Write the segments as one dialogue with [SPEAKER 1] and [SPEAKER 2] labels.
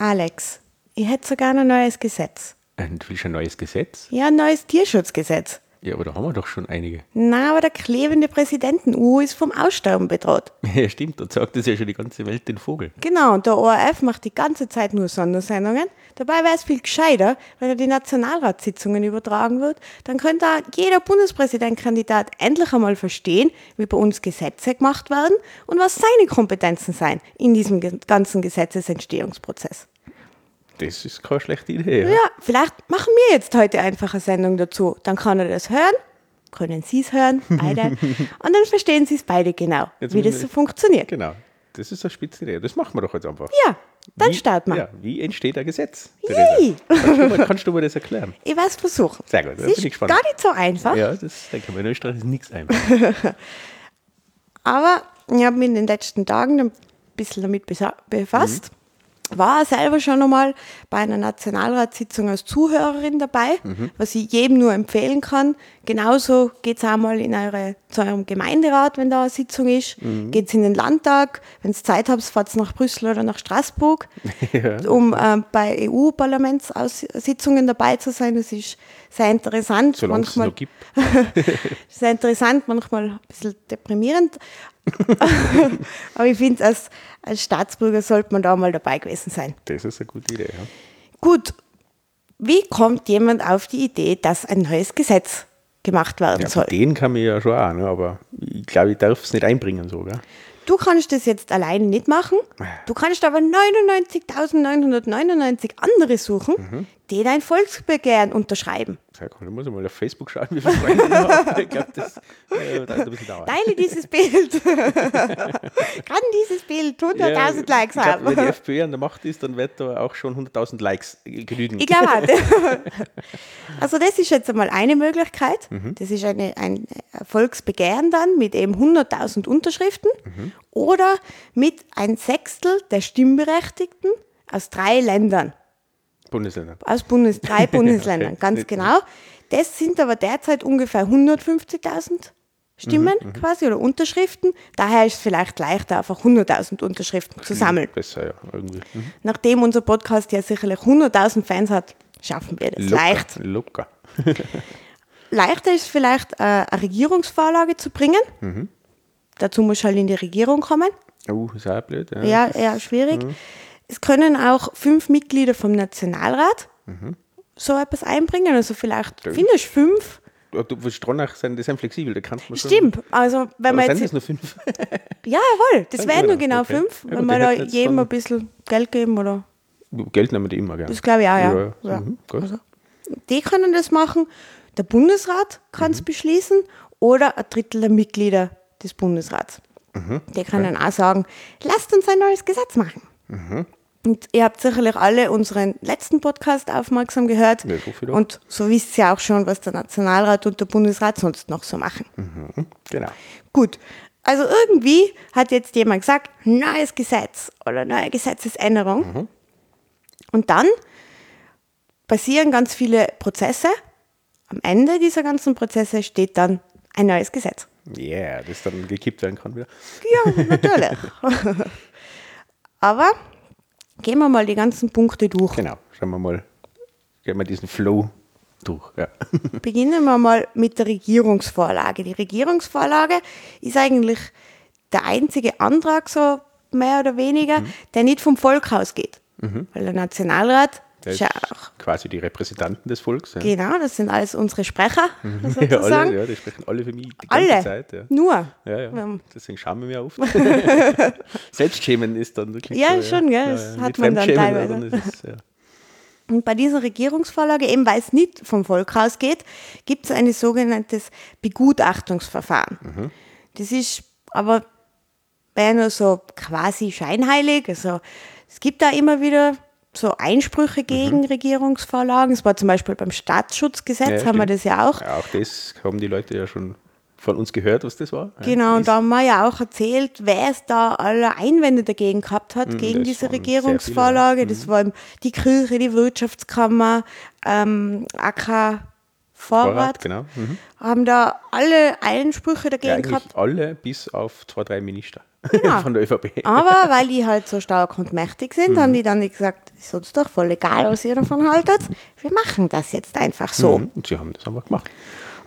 [SPEAKER 1] Alex, ich hätte sogar ein neues Gesetz.
[SPEAKER 2] Und du willst ein neues Gesetz?
[SPEAKER 1] Ja, ein neues Tierschutzgesetz.
[SPEAKER 2] Ja, aber da haben wir doch schon einige.
[SPEAKER 1] Na, aber der klebende Präsidenten-U ist vom Aussterben bedroht.
[SPEAKER 2] Ja, stimmt, und sagt das ja schon die ganze Welt den Vogel.
[SPEAKER 1] Genau, und der ORF macht die ganze Zeit nur Sondersendungen. Dabei wäre es viel gescheiter, wenn er die Nationalratssitzungen übertragen wird. Dann könnte auch jeder Bundespräsidentkandidat endlich einmal verstehen, wie bei uns Gesetze gemacht werden und was seine Kompetenzen sein in diesem ganzen Gesetzesentstehungsprozess.
[SPEAKER 2] Das ist keine schlechte Idee.
[SPEAKER 1] Ja, vielleicht machen wir jetzt heute einfach eine Sendung dazu. Dann kann er das hören, können Sie es hören, beide. und dann verstehen Sie es beide genau,
[SPEAKER 2] Jetzt
[SPEAKER 1] wie das so funktioniert.
[SPEAKER 2] Genau. Das ist eine spitze Idee. Das machen wir doch jetzt einfach.
[SPEAKER 1] Ja, dann
[SPEAKER 2] wie,
[SPEAKER 1] starten wir.
[SPEAKER 2] Ja, wie entsteht ein Gesetz?
[SPEAKER 1] Yay.
[SPEAKER 2] Kannst du, mal, kannst du mir das erklären?
[SPEAKER 1] Ich werde es versuchen.
[SPEAKER 2] Sehr gut, da
[SPEAKER 1] Es
[SPEAKER 2] bin
[SPEAKER 1] ist
[SPEAKER 2] ich gespannt.
[SPEAKER 1] gar nicht so einfach,
[SPEAKER 2] Ja, das denke ich mir. In Österreich ist nichts einfach.
[SPEAKER 1] aber ich habe mich in den letzten Tagen ein bisschen damit befasst. War selber schon einmal bei einer Nationalratssitzung als Zuhörerin dabei, was ich jedem nur empfehlen kann. Genauso geht es auch mal in eure, zu eurem Gemeinderat, wenn da eine Sitzung ist. Geht es in den Landtag. Wenn ihr Zeit habt, fahrt nach Brüssel oder nach Straßburg, um ähm, bei EU-Parlamentssitzungen dabei zu sein. Das ist sehr interessant.
[SPEAKER 2] Solange es
[SPEAKER 1] manchmal
[SPEAKER 2] noch gibt.
[SPEAKER 1] sehr interessant, manchmal ein bisschen deprimierend. Aber ich finde, als, als Staatsbürger sollte man da mal dabei gewesen sein.
[SPEAKER 2] Das ist eine gute Idee. Ja.
[SPEAKER 1] Gut, wie kommt jemand auf die Idee, dass ein neues Gesetz gemacht werden
[SPEAKER 2] Ja,
[SPEAKER 1] soll?
[SPEAKER 2] den kann man ja schon auch, ne? aber ich glaube, ich darf es nicht einbringen so. Gell?
[SPEAKER 1] Du kannst das jetzt alleine nicht machen. Du kannst aber 99.999 andere suchen,
[SPEAKER 2] Mhm.
[SPEAKER 1] Die dein Volksbegehren unterschreiben.
[SPEAKER 2] Da muss ich mal auf Facebook schauen, wie viele Freunde ich habe. Ich glaube, das äh, dauert ein bisschen dauern.
[SPEAKER 1] Teile dieses Bild. Kann dieses Bild 100.000 Likes
[SPEAKER 2] ich glaub,
[SPEAKER 1] haben?
[SPEAKER 2] Wenn die FPÖ an der Macht ist, dann wird da auch schon 100.000 Likes äh, genügen.
[SPEAKER 1] Ich glaube. Also das ist jetzt einmal eine Möglichkeit.
[SPEAKER 2] Mhm.
[SPEAKER 1] Das ist eine, ein Volksbegehren dann mit eben 100.000 Unterschriften
[SPEAKER 2] Mhm.
[SPEAKER 1] oder mit ein Sechstel der Stimmberechtigten aus drei Ländern,
[SPEAKER 2] Bundesländer.
[SPEAKER 1] aus Bundes, drei Bundesländern,
[SPEAKER 2] Okay.
[SPEAKER 1] ganz genau. Das sind aber derzeit ungefähr 150.000 Stimmen
[SPEAKER 2] Mhm,
[SPEAKER 1] quasi oder Unterschriften. Daher ist es vielleicht leichter, einfach 100.000 Unterschriften zu sammeln.
[SPEAKER 2] Besser, ja, irgendwie. Mhm.
[SPEAKER 1] Nachdem unser Podcast ja sicherlich 100.000 Fans hat, schaffen wir das
[SPEAKER 2] Locker,
[SPEAKER 1] leicht.
[SPEAKER 2] Locker.
[SPEAKER 1] Leichter ist vielleicht, äh, eine Regierungsvorlage zu bringen.
[SPEAKER 2] Mhm.
[SPEAKER 1] Dazu muss halt in die Regierung kommen.
[SPEAKER 2] Oh, ist auch blöd. Ja.
[SPEAKER 1] Ja, eher schwierig.
[SPEAKER 2] Mhm.
[SPEAKER 1] Es können auch fünf Mitglieder vom Nationalrat
[SPEAKER 2] Mhm.
[SPEAKER 1] so etwas einbringen. Also vielleicht findest du fünf.
[SPEAKER 2] Du, Stronach sind, die sind flexibel, da kannst du schon.
[SPEAKER 1] Stimmt. Also wenn man
[SPEAKER 2] sind
[SPEAKER 1] jetzt.
[SPEAKER 2] es nur fünf?
[SPEAKER 1] Ja, jawohl. Das wären nur
[SPEAKER 2] genau, okay.
[SPEAKER 1] fünf. Wenn wir da jedem ein bisschen Geld geben oder.
[SPEAKER 2] Geld nehmen die immer gerne.
[SPEAKER 1] Das glaube ich auch, ja.
[SPEAKER 2] Ja,
[SPEAKER 1] ja.
[SPEAKER 2] Mhm, gut.
[SPEAKER 1] Die können das machen. Der Bundesrat kann
[SPEAKER 2] Mhm.
[SPEAKER 1] es beschließen oder ein Drittel der Mitglieder des Bundesrats.
[SPEAKER 2] Mhm.
[SPEAKER 1] Die können auch sagen, lasst uns ein neues Gesetz machen.
[SPEAKER 2] Mhm.
[SPEAKER 1] Und ihr habt sicherlich alle unseren letzten Podcast aufmerksam gehört.
[SPEAKER 2] Ja, so
[SPEAKER 1] und so wisst ihr auch schon, was der Nationalrat und der Bundesrat sonst noch so machen.
[SPEAKER 2] Mhm, Genau.
[SPEAKER 1] Gut. Also irgendwie hat jetzt jemand gesagt, neues Gesetz oder neue Gesetzesänderung.
[SPEAKER 2] Mhm.
[SPEAKER 1] Und dann passieren ganz viele Prozesse. Am Ende dieser ganzen Prozesse steht dann ein neues Gesetz.
[SPEAKER 2] Yeah, das dann gekippt werden kann wieder.
[SPEAKER 1] Ja, natürlich. Aber gehen wir mal die ganzen Punkte durch.
[SPEAKER 2] Genau, schauen wir mal, gehen wir diesen Flow durch. Ja.
[SPEAKER 1] Beginnen wir mal mit der Regierungsvorlage. Die Regierungsvorlage ist eigentlich der einzige Antrag, so mehr oder weniger, der nicht vom Volk ausgeht. Weil der Nationalrat
[SPEAKER 2] Der
[SPEAKER 1] ist ja auch,
[SPEAKER 2] quasi die Repräsentanten des Volks. Ja.
[SPEAKER 1] genau, das sind alles unsere Sprecher,
[SPEAKER 2] Ja, alle, ja, die sprechen alle für mich die ganze
[SPEAKER 1] Alle.
[SPEAKER 2] Zeit. Ja.
[SPEAKER 1] Nur.
[SPEAKER 2] Ja, ja. Deswegen schauen wir mir oft. Selbstschämen ist dann wirklich
[SPEAKER 1] Ja,
[SPEAKER 2] so,
[SPEAKER 1] schon, gell, das hat man dann teilweise.
[SPEAKER 2] sondern es ja.
[SPEAKER 1] Und bei dieser Regierungsvorlage, eben weil es nicht vom Volk ausgeht, gibt es ein sogenanntes Begutachtungsverfahren.
[SPEAKER 2] Mhm.
[SPEAKER 1] Das ist aber wäre nur so quasi scheinheilig. Also es gibt da immer wieder so Einsprüche gegen Regierungsvorlagen. Es war zum Beispiel beim Staatsschutzgesetz,
[SPEAKER 2] Mhm. Ja,
[SPEAKER 1] haben wir das ja auch.
[SPEAKER 2] Ja, auch das haben die Leute ja schon von uns gehört, was das war.
[SPEAKER 1] Genau, und
[SPEAKER 2] Ist-
[SPEAKER 1] da haben wir ja auch erzählt, wer es da alle Einwände dagegen gehabt hat, gegen
[SPEAKER 2] Mhm, das
[SPEAKER 1] diese Regierungsvorlage.
[SPEAKER 2] viele,
[SPEAKER 1] Das waren die Kirche, die Wirtschaftskammer, ähm, AK Vorrat,
[SPEAKER 2] Vorrat, genau. Mhm.
[SPEAKER 1] haben da alle Einsprüche
[SPEAKER 2] Ja,
[SPEAKER 1] dagegen gehabt.
[SPEAKER 2] alle bis auf zwei, drei Minister.
[SPEAKER 1] Genau.
[SPEAKER 2] von der ÖVP.
[SPEAKER 1] Aber weil die halt so stark und mächtig sind, haben die dann gesagt, ist uns doch voll egal, was ihr davon haltet. Wir machen das jetzt einfach so.
[SPEAKER 2] Mhm. Und sie haben das einfach gemacht.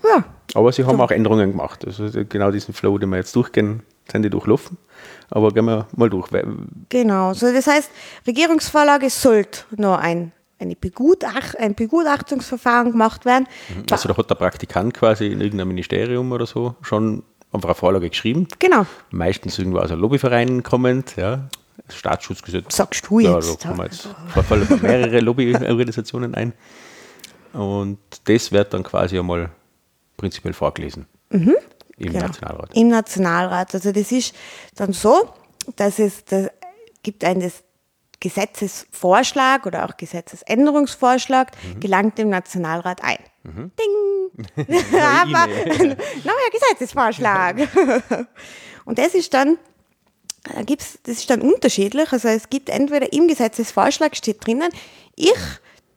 [SPEAKER 1] Ja,
[SPEAKER 2] Aber sie haben auch Änderungen gemacht. Also genau diesen Flow, den wir jetzt durchgehen, sind die durchlaufen. Aber gehen wir mal durch.
[SPEAKER 1] Genau. So, das heißt, Regierungsvorlage sollte noch ein, eine Begutach ein Begutachtungsverfahren gemacht werden.
[SPEAKER 2] Also da hat der Praktikant quasi in irgendeinem Ministerium oder so schon einfach eine Vorlage geschrieben.
[SPEAKER 1] Genau.
[SPEAKER 2] Meistens irgendwo aus einem Lobbyverein kommend, ja. Das Staatsschutzgesetz.
[SPEAKER 1] Sagst du
[SPEAKER 2] Ja,
[SPEAKER 1] jetzt.
[SPEAKER 2] da kommen jetzt fallen mehrere Lobbyorganisationen ein. Und das wird dann quasi einmal prinzipiell vorgelesen im
[SPEAKER 1] Genau.
[SPEAKER 2] Nationalrat.
[SPEAKER 1] Im Nationalrat. Also das ist dann so, dass es da gibt einen das Gesetzesvorschlag oder auch Gesetzesänderungsvorschlag,
[SPEAKER 2] Mhm.
[SPEAKER 1] gelangt dem Nationalrat ein. Ding! Aber neuer Gesetzesvorschlag. Und das ist dann, da gibt's, das ist dann unterschiedlich. Also es gibt entweder im Gesetzesvorschlag steht drinnen, ich,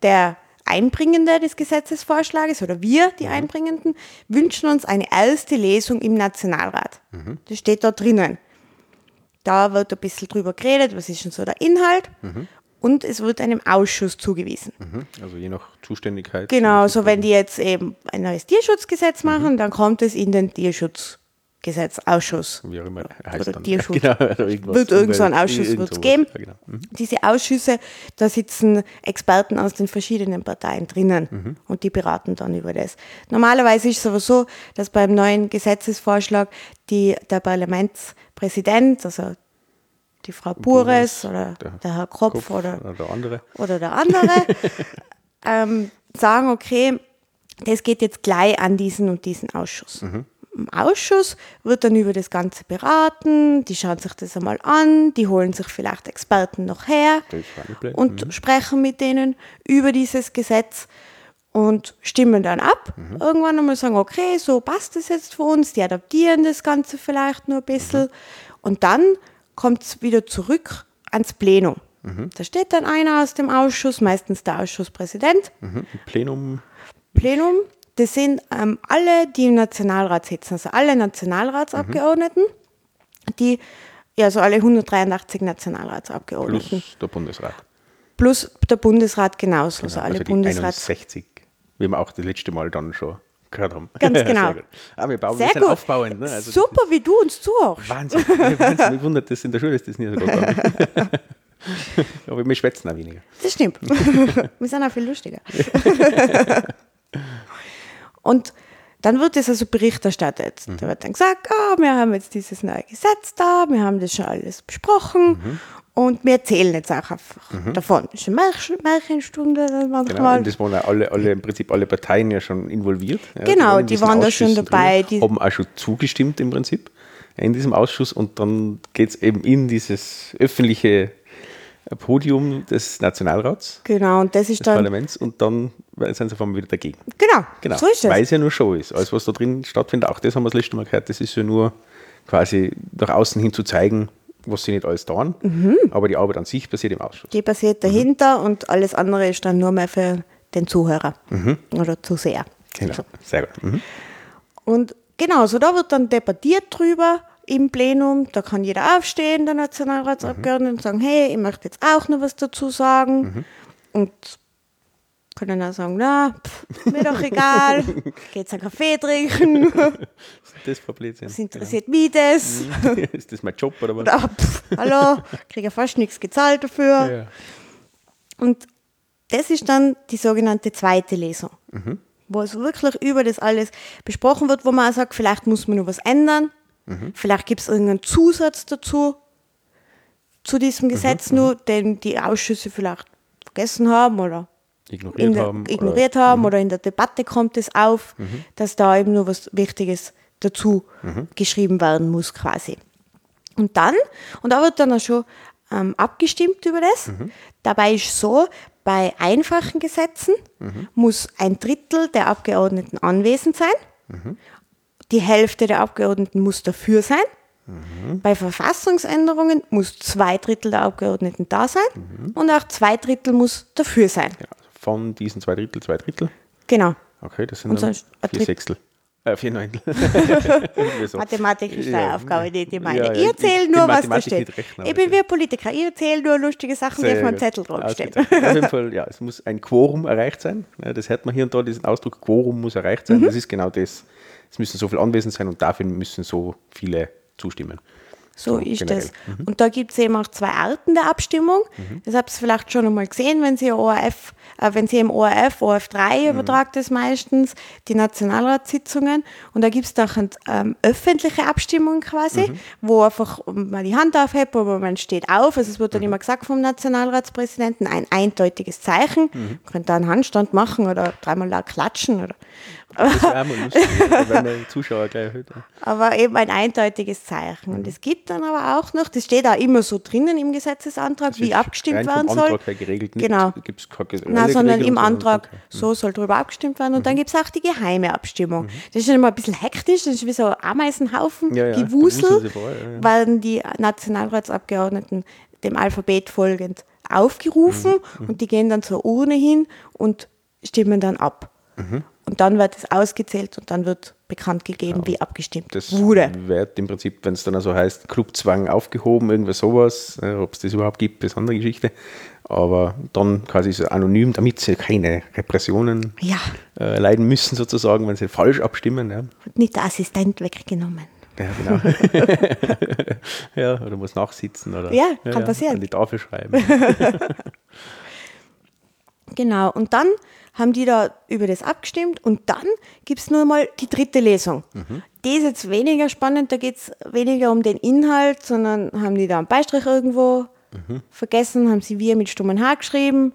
[SPEAKER 1] der Einbringende des Gesetzesvorschlages oder wir, die Einbringenden, wünschen uns eine erste Lesung im Nationalrat. Das steht da drinnen. Da wird ein bisschen drüber geredet, was ist denn so der Inhalt. Und es wird einem Ausschuss zugewiesen.
[SPEAKER 2] Mhm. Also je nach Zuständigkeit.
[SPEAKER 1] Genau, so wenn die jetzt eben ein neues Tierschutzgesetz machen, dann kommt es in den Tierschutzgesetzausschuss.
[SPEAKER 2] Wie auch immer er heißt
[SPEAKER 1] Oder
[SPEAKER 2] dann.
[SPEAKER 1] Tierschutz.
[SPEAKER 2] Genau, oder irgendwas.
[SPEAKER 1] Wird irgend so ein Ausschuss geben.
[SPEAKER 2] Ja, genau. Mhm.
[SPEAKER 1] Diese Ausschüsse, da sitzen Experten aus den verschiedenen Parteien drinnen
[SPEAKER 2] Mhm.
[SPEAKER 1] und die beraten dann über das. Normalerweise ist es aber so, dass beim neuen Gesetzesvorschlag die, der Parlamentspräsident, also die Frau Bures oder
[SPEAKER 2] der
[SPEAKER 1] der Herr Kropf,
[SPEAKER 2] Kopf
[SPEAKER 1] oder
[SPEAKER 2] oder der andere.
[SPEAKER 1] oder der andere ähm, sagen, okay, das geht jetzt gleich an diesen und diesen Ausschuss. Im Ausschuss wird dann über das Ganze beraten, die schauen sich das einmal an, die holen sich vielleicht Experten noch her
[SPEAKER 2] Das
[SPEAKER 1] und sprechen mit denen über dieses Gesetz und stimmen dann ab. Irgendwann einmal sagen, okay, so passt es jetzt für uns, die adaptieren das Ganze vielleicht nur ein bisschen. Und dann kommt es wieder zurück ans Plenum. Da steht dann einer aus dem Ausschuss, meistens der Ausschusspräsident.
[SPEAKER 2] Mhm. Plenum.
[SPEAKER 1] Plenum, das sind ähm, alle, die im Nationalrat sitzen, also alle Nationalratsabgeordneten, die, ja, also alle 183 Nationalratsabgeordneten.
[SPEAKER 2] Plus der Bundesrat.
[SPEAKER 1] Plus der Bundesrat genauso, also alle
[SPEAKER 2] also die
[SPEAKER 1] Bundesrats.
[SPEAKER 2] 61, wie wir auch das letzte Mal dann schon gehört haben.
[SPEAKER 1] Ganz genau.
[SPEAKER 2] Sehr gut. Aber wir bauen
[SPEAKER 1] Sehr
[SPEAKER 2] ein bisschen
[SPEAKER 1] gut.
[SPEAKER 2] aufbauend. Ne? Also
[SPEAKER 1] Super, wie du uns zuhörst.
[SPEAKER 2] Wahnsinn. Wahnsinn. Mich wundert das in der Schule, ist das nie so gut. Aber wir schwätzen auch weniger.
[SPEAKER 1] Das stimmt. Wir sind auch viel lustiger. Und dann wird das also Bericht erstattet. Da wird dann gesagt, ah, wir haben jetzt dieses neue Gesetz da, wir haben das schon alles besprochen und wir erzählen jetzt auch einfach davon. Das ist eine Märchen, Märchenstunde
[SPEAKER 2] Genau,
[SPEAKER 1] manchmal.
[SPEAKER 2] und das waren ja alle, alle, im Prinzip alle Parteien ja schon involviert. Ja,
[SPEAKER 1] Genau, die waren da schon dabei,
[SPEAKER 2] Drin,
[SPEAKER 1] die-
[SPEAKER 2] haben auch schon zugestimmt im Prinzip in diesem Ausschuss und dann geht es eben in dieses öffentliche Podium des Nationalrats,
[SPEAKER 1] Genau, und das ist
[SPEAKER 2] des
[SPEAKER 1] dann,
[SPEAKER 2] Parlaments und dann sind sie auf einmal wieder dagegen.
[SPEAKER 1] genau,
[SPEAKER 2] Genau,
[SPEAKER 1] so ist es.
[SPEAKER 2] weil es ja nur Show ist. Alles, was da drin stattfindet, auch das haben wir das letzte Mal gehört, das ist ja nur quasi nach außen hin zu zeigen, was sie nicht alles tun.
[SPEAKER 1] Mhm.
[SPEAKER 2] Aber die Arbeit an sich passiert im Ausschuss.
[SPEAKER 1] Die passiert dahinter und alles andere ist dann nur mehr für den Zuhörer oder Zuseher.
[SPEAKER 2] Genau, sehr gut. Mhm.
[SPEAKER 1] Und genau, so da wird dann debattiert drüber im Plenum. Da kann jeder aufstehen, der Nationalratsabgeordnete, und sagen, hey, ich möchte jetzt auch noch was dazu sagen. Und können auch sagen, na, pff, mir doch egal, geht's einen Kaffee trinken,
[SPEAKER 2] Das Problem
[SPEAKER 1] was interessiert mich das?
[SPEAKER 2] Ist das mein Job oder was?
[SPEAKER 1] Oder, pff, hallo, kriege ja fast nichts gezahlt dafür.
[SPEAKER 2] Ja.
[SPEAKER 1] Und das ist dann die sogenannte zweite Lesung, wo es wirklich über das alles besprochen wird, wo man auch sagt, vielleicht muss man noch was ändern, vielleicht gibt es irgendeinen Zusatz dazu, zu diesem Gesetz nur, den die Ausschüsse vielleicht vergessen haben oder
[SPEAKER 2] Ignoriert
[SPEAKER 1] der,
[SPEAKER 2] haben.
[SPEAKER 1] ignoriert haben oder in der Debatte kommt es auf, dass da eben nur was Wichtiges dazu geschrieben werden muss quasi. Und dann, und da wird dann auch schon ähm, abgestimmt über das. Dabei ist so, bei einfachen Gesetzen muss ein Drittel der Abgeordneten anwesend sein. Die Hälfte der Abgeordneten muss dafür sein. Bei Verfassungsänderungen muss zwei Drittel der Abgeordneten da sein und auch zwei Drittel muss dafür sein.
[SPEAKER 2] Ja, also von diesen zwei Drittel, zwei Drittel.
[SPEAKER 1] Genau.
[SPEAKER 2] Okay, das sind
[SPEAKER 1] Und
[SPEAKER 2] dann vier
[SPEAKER 1] Dritt-
[SPEAKER 2] Sechstel. Äh, vier Neuntel. so.
[SPEAKER 1] Mathematik ist eine
[SPEAKER 2] Ja.
[SPEAKER 1] Aufgabe, nicht die meine.
[SPEAKER 2] Ja, ja,
[SPEAKER 1] ich erzähle nur, was da steht. ich bin wie ein Politiker. Ich erzähle nur lustige Sachen, die auf
[SPEAKER 2] Sehr
[SPEAKER 1] meinem. Zettel draufstehen.
[SPEAKER 2] Ausgezeichnet. Auf jeden Fall, ja, es muss ein Quorum erreicht sein. Das hört man hier und da, diesen Ausdruck Quorum muss erreicht
[SPEAKER 1] Mhm.
[SPEAKER 2] sein. Das ist genau das. Es müssen so viele anwesend sein und dafür müssen so viele zustimmen.
[SPEAKER 1] So
[SPEAKER 2] So,
[SPEAKER 1] ist
[SPEAKER 2] generell.
[SPEAKER 1] das. Und da gibt es eben auch zwei Arten der Abstimmung. Das habt ihr vielleicht schon einmal gesehen, wenn Sie ORF, äh, wenn Sie im ORF, ORF3 übertragt es meistens, die Nationalratssitzungen. Und da gibt es auch eine ähm, öffentliche Abstimmung quasi, wo einfach man die Hand aufhebt, aber man steht auf. Also es wird dann immer gesagt vom Nationalratspräsidenten, ein eindeutiges Zeichen. Man könnte da einen Handstand machen oder dreimal klatschen. Oder,
[SPEAKER 2] Das wäre mal lustig, wenn die Zuschauer gleich erhöht.
[SPEAKER 1] aber eben ein eindeutiges Zeichen. Und es gibt dann aber auch noch, das steht auch immer so drinnen im Gesetzesantrag, wie abgestimmt werden soll.
[SPEAKER 2] Antrag her geregelt. Nicht,
[SPEAKER 1] Genau.
[SPEAKER 2] Gibt's keine
[SPEAKER 1] Nein, sondern im Antrag,
[SPEAKER 2] okay.
[SPEAKER 1] so soll darüber abgestimmt werden. Und dann gibt es auch die geheime Abstimmung. Das ist dann immer ein bisschen hektisch, das ist wie so ein Ameisenhaufen,
[SPEAKER 2] Ja, ja,
[SPEAKER 1] Gewusel,
[SPEAKER 2] vor, ja,
[SPEAKER 1] werden die Nationalratsabgeordneten dem Alphabet folgend aufgerufen
[SPEAKER 2] Mhm,
[SPEAKER 1] und die gehen dann zur Urne hin und stimmen dann ab. Und dann wird es ausgezählt und dann wird bekannt gegeben, wie abgestimmt
[SPEAKER 2] Das
[SPEAKER 1] wurde.
[SPEAKER 2] wird im Prinzip, wenn es dann also heißt, Clubzwang aufgehoben, irgendwas sowas, äh, ob es das überhaupt gibt, ist eine andere Geschichte. Aber dann quasi so anonym, damit sie keine Repressionen
[SPEAKER 1] Ja,
[SPEAKER 2] äh, leiden müssen, sozusagen, wenn sie falsch abstimmen. Ja,
[SPEAKER 1] wird nicht der Assistent weggenommen.
[SPEAKER 2] ja genau. ja, oder muss nachsitzen oder
[SPEAKER 1] Ja, kann passieren.
[SPEAKER 2] an die Tafel schreiben.
[SPEAKER 1] Genau, und dann haben die da über das abgestimmt und dann gibt es nur mal die dritte Lesung. Die ist jetzt weniger spannend, da geht es weniger um den Inhalt, sondern haben die da einen Beistrich irgendwo vergessen, haben sie wir mit stummen H geschrieben.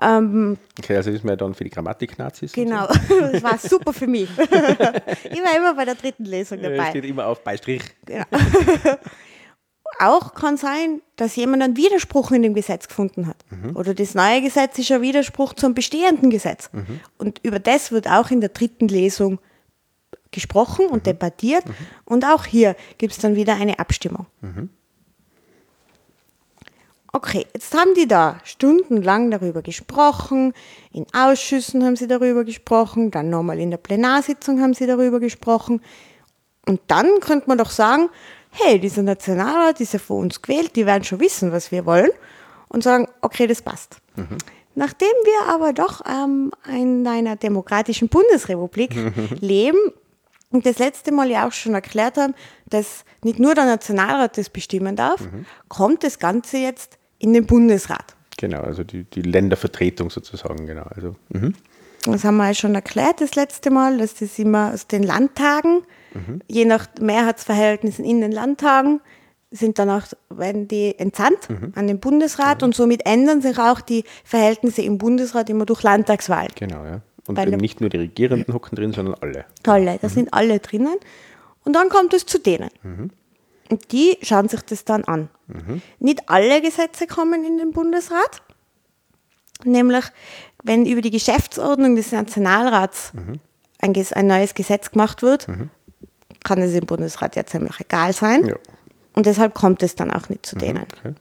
[SPEAKER 1] Ähm,
[SPEAKER 2] Okay, also ist man dann für die Grammatik-Nazis.
[SPEAKER 1] genau, das war super für mich. ich war immer bei der dritten Lesung
[SPEAKER 2] So.
[SPEAKER 1] Dabei.
[SPEAKER 2] steht immer auf Beistrich.
[SPEAKER 1] Auch kann sein, dass jemand einen Widerspruch in dem Gesetz gefunden hat. Oder das neue Gesetz ist ein Widerspruch zum bestehenden Gesetz. Und über das wird auch in der dritten Lesung gesprochen und debattiert. Und auch hier gibt es dann wieder eine Abstimmung. Okay, jetzt haben die da stundenlang darüber gesprochen, in Ausschüssen haben sie darüber gesprochen, dann nochmal in der Plenarsitzung haben sie darüber gesprochen. Und dann könnte man doch sagen, hey, dieser Nationalrat ist ja von uns gewählt, die werden schon wissen, was wir wollen und sagen, okay, das passt. Nachdem wir aber doch ähm, in einer demokratischen Bundesrepublik leben und das letzte Mal ja auch schon erklärt haben, dass nicht nur der Nationalrat das bestimmen darf, kommt das Ganze jetzt in den Bundesrat.
[SPEAKER 2] Genau, also die, die Ländervertretung sozusagen, genau. Also, mhm.
[SPEAKER 1] Das haben wir ja schon erklärt das letzte Mal, dass das immer aus den Landtagen, je nach Mehrheitsverhältnissen in den Landtagen, sind dann auch, werden die entsandt an den Bundesrat und somit ändern sich auch die Verhältnisse im Bundesrat immer durch Landtagswahl.
[SPEAKER 2] Genau, ja. Und
[SPEAKER 1] Weil
[SPEAKER 2] eben nicht nur die Regierenden hocken drin, sondern alle.
[SPEAKER 1] Alle, da sind alle drinnen. Und dann kommt es zu denen. Und die schauen sich das dann an. Nicht alle Gesetze kommen in den Bundesrat. Nämlich, wenn über die Geschäftsordnung des Nationalrats ein, Ges- ein neues Gesetz gemacht wird, kann es im Bundesrat ja ziemlich egal sein.
[SPEAKER 2] Ja.
[SPEAKER 1] Und deshalb kommt es dann auch nicht zu denen.
[SPEAKER 2] Okay.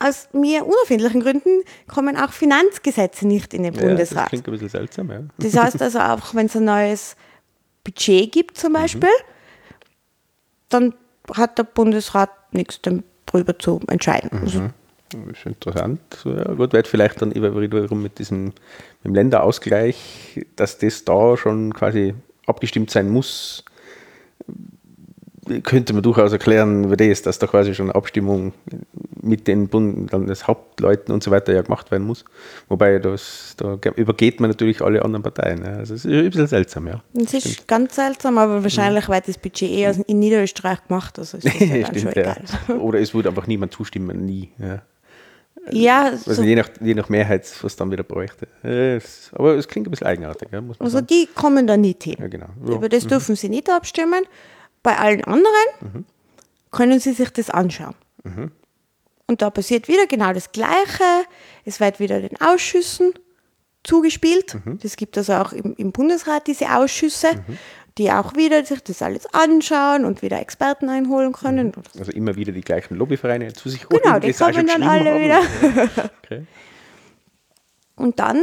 [SPEAKER 1] Aus mir unerfindlichen Gründen kommen auch Finanzgesetze nicht in den
[SPEAKER 2] Ja, das
[SPEAKER 1] Bundesrat.
[SPEAKER 2] klingt ein bisschen seltsam, ja.
[SPEAKER 1] Das heißt also auch, wenn es ein neues Budget gibt zum Beispiel, dann hat der Bundesrat nichts darüber zu entscheiden. Also,
[SPEAKER 2] Das ist interessant. Ja, gut, wird vielleicht dann wiederum mit diesem mit dem Länderausgleich, dass das da schon quasi abgestimmt sein muss, könnte man durchaus erklären über das, dass da quasi schon eine Abstimmung mit den Bund Landeshauptleuten und so weiter ja gemacht werden muss. Wobei das, da übergeht man natürlich alle anderen Parteien. Also es ist ein bisschen seltsam, ja.
[SPEAKER 1] das ist ganz seltsam, aber wahrscheinlich wird das Budget eher in Niederösterreich gemacht. Also ist das ja schon
[SPEAKER 2] Stimmt, ja. Oder es würde einfach niemand zustimmen, nie. Ja.
[SPEAKER 1] Ja,
[SPEAKER 2] Also
[SPEAKER 1] so,
[SPEAKER 2] je, nach, je nach Mehrheit, was dann wieder bräuchte. Es- aber es klingt ein bisschen eigenartig, ja,
[SPEAKER 1] also
[SPEAKER 2] sagen.
[SPEAKER 1] die kommen da nicht hin.
[SPEAKER 2] Ja, genau. Ja.
[SPEAKER 1] Über das dürfen sie nicht abstimmen. Bei allen anderen können sie sich das anschauen. Und da passiert wieder genau das Gleiche. Es wird wieder den Ausschüssen zugespielt. Es gibt also auch im, im Bundesrat diese Ausschüsse, die auch wieder sich das alles anschauen und wieder Experten einholen können.
[SPEAKER 2] Also immer wieder die gleichen Lobbyvereine zu sich holen.
[SPEAKER 1] Genau, die kommen dann alle wieder.
[SPEAKER 2] Okay.
[SPEAKER 1] Und dann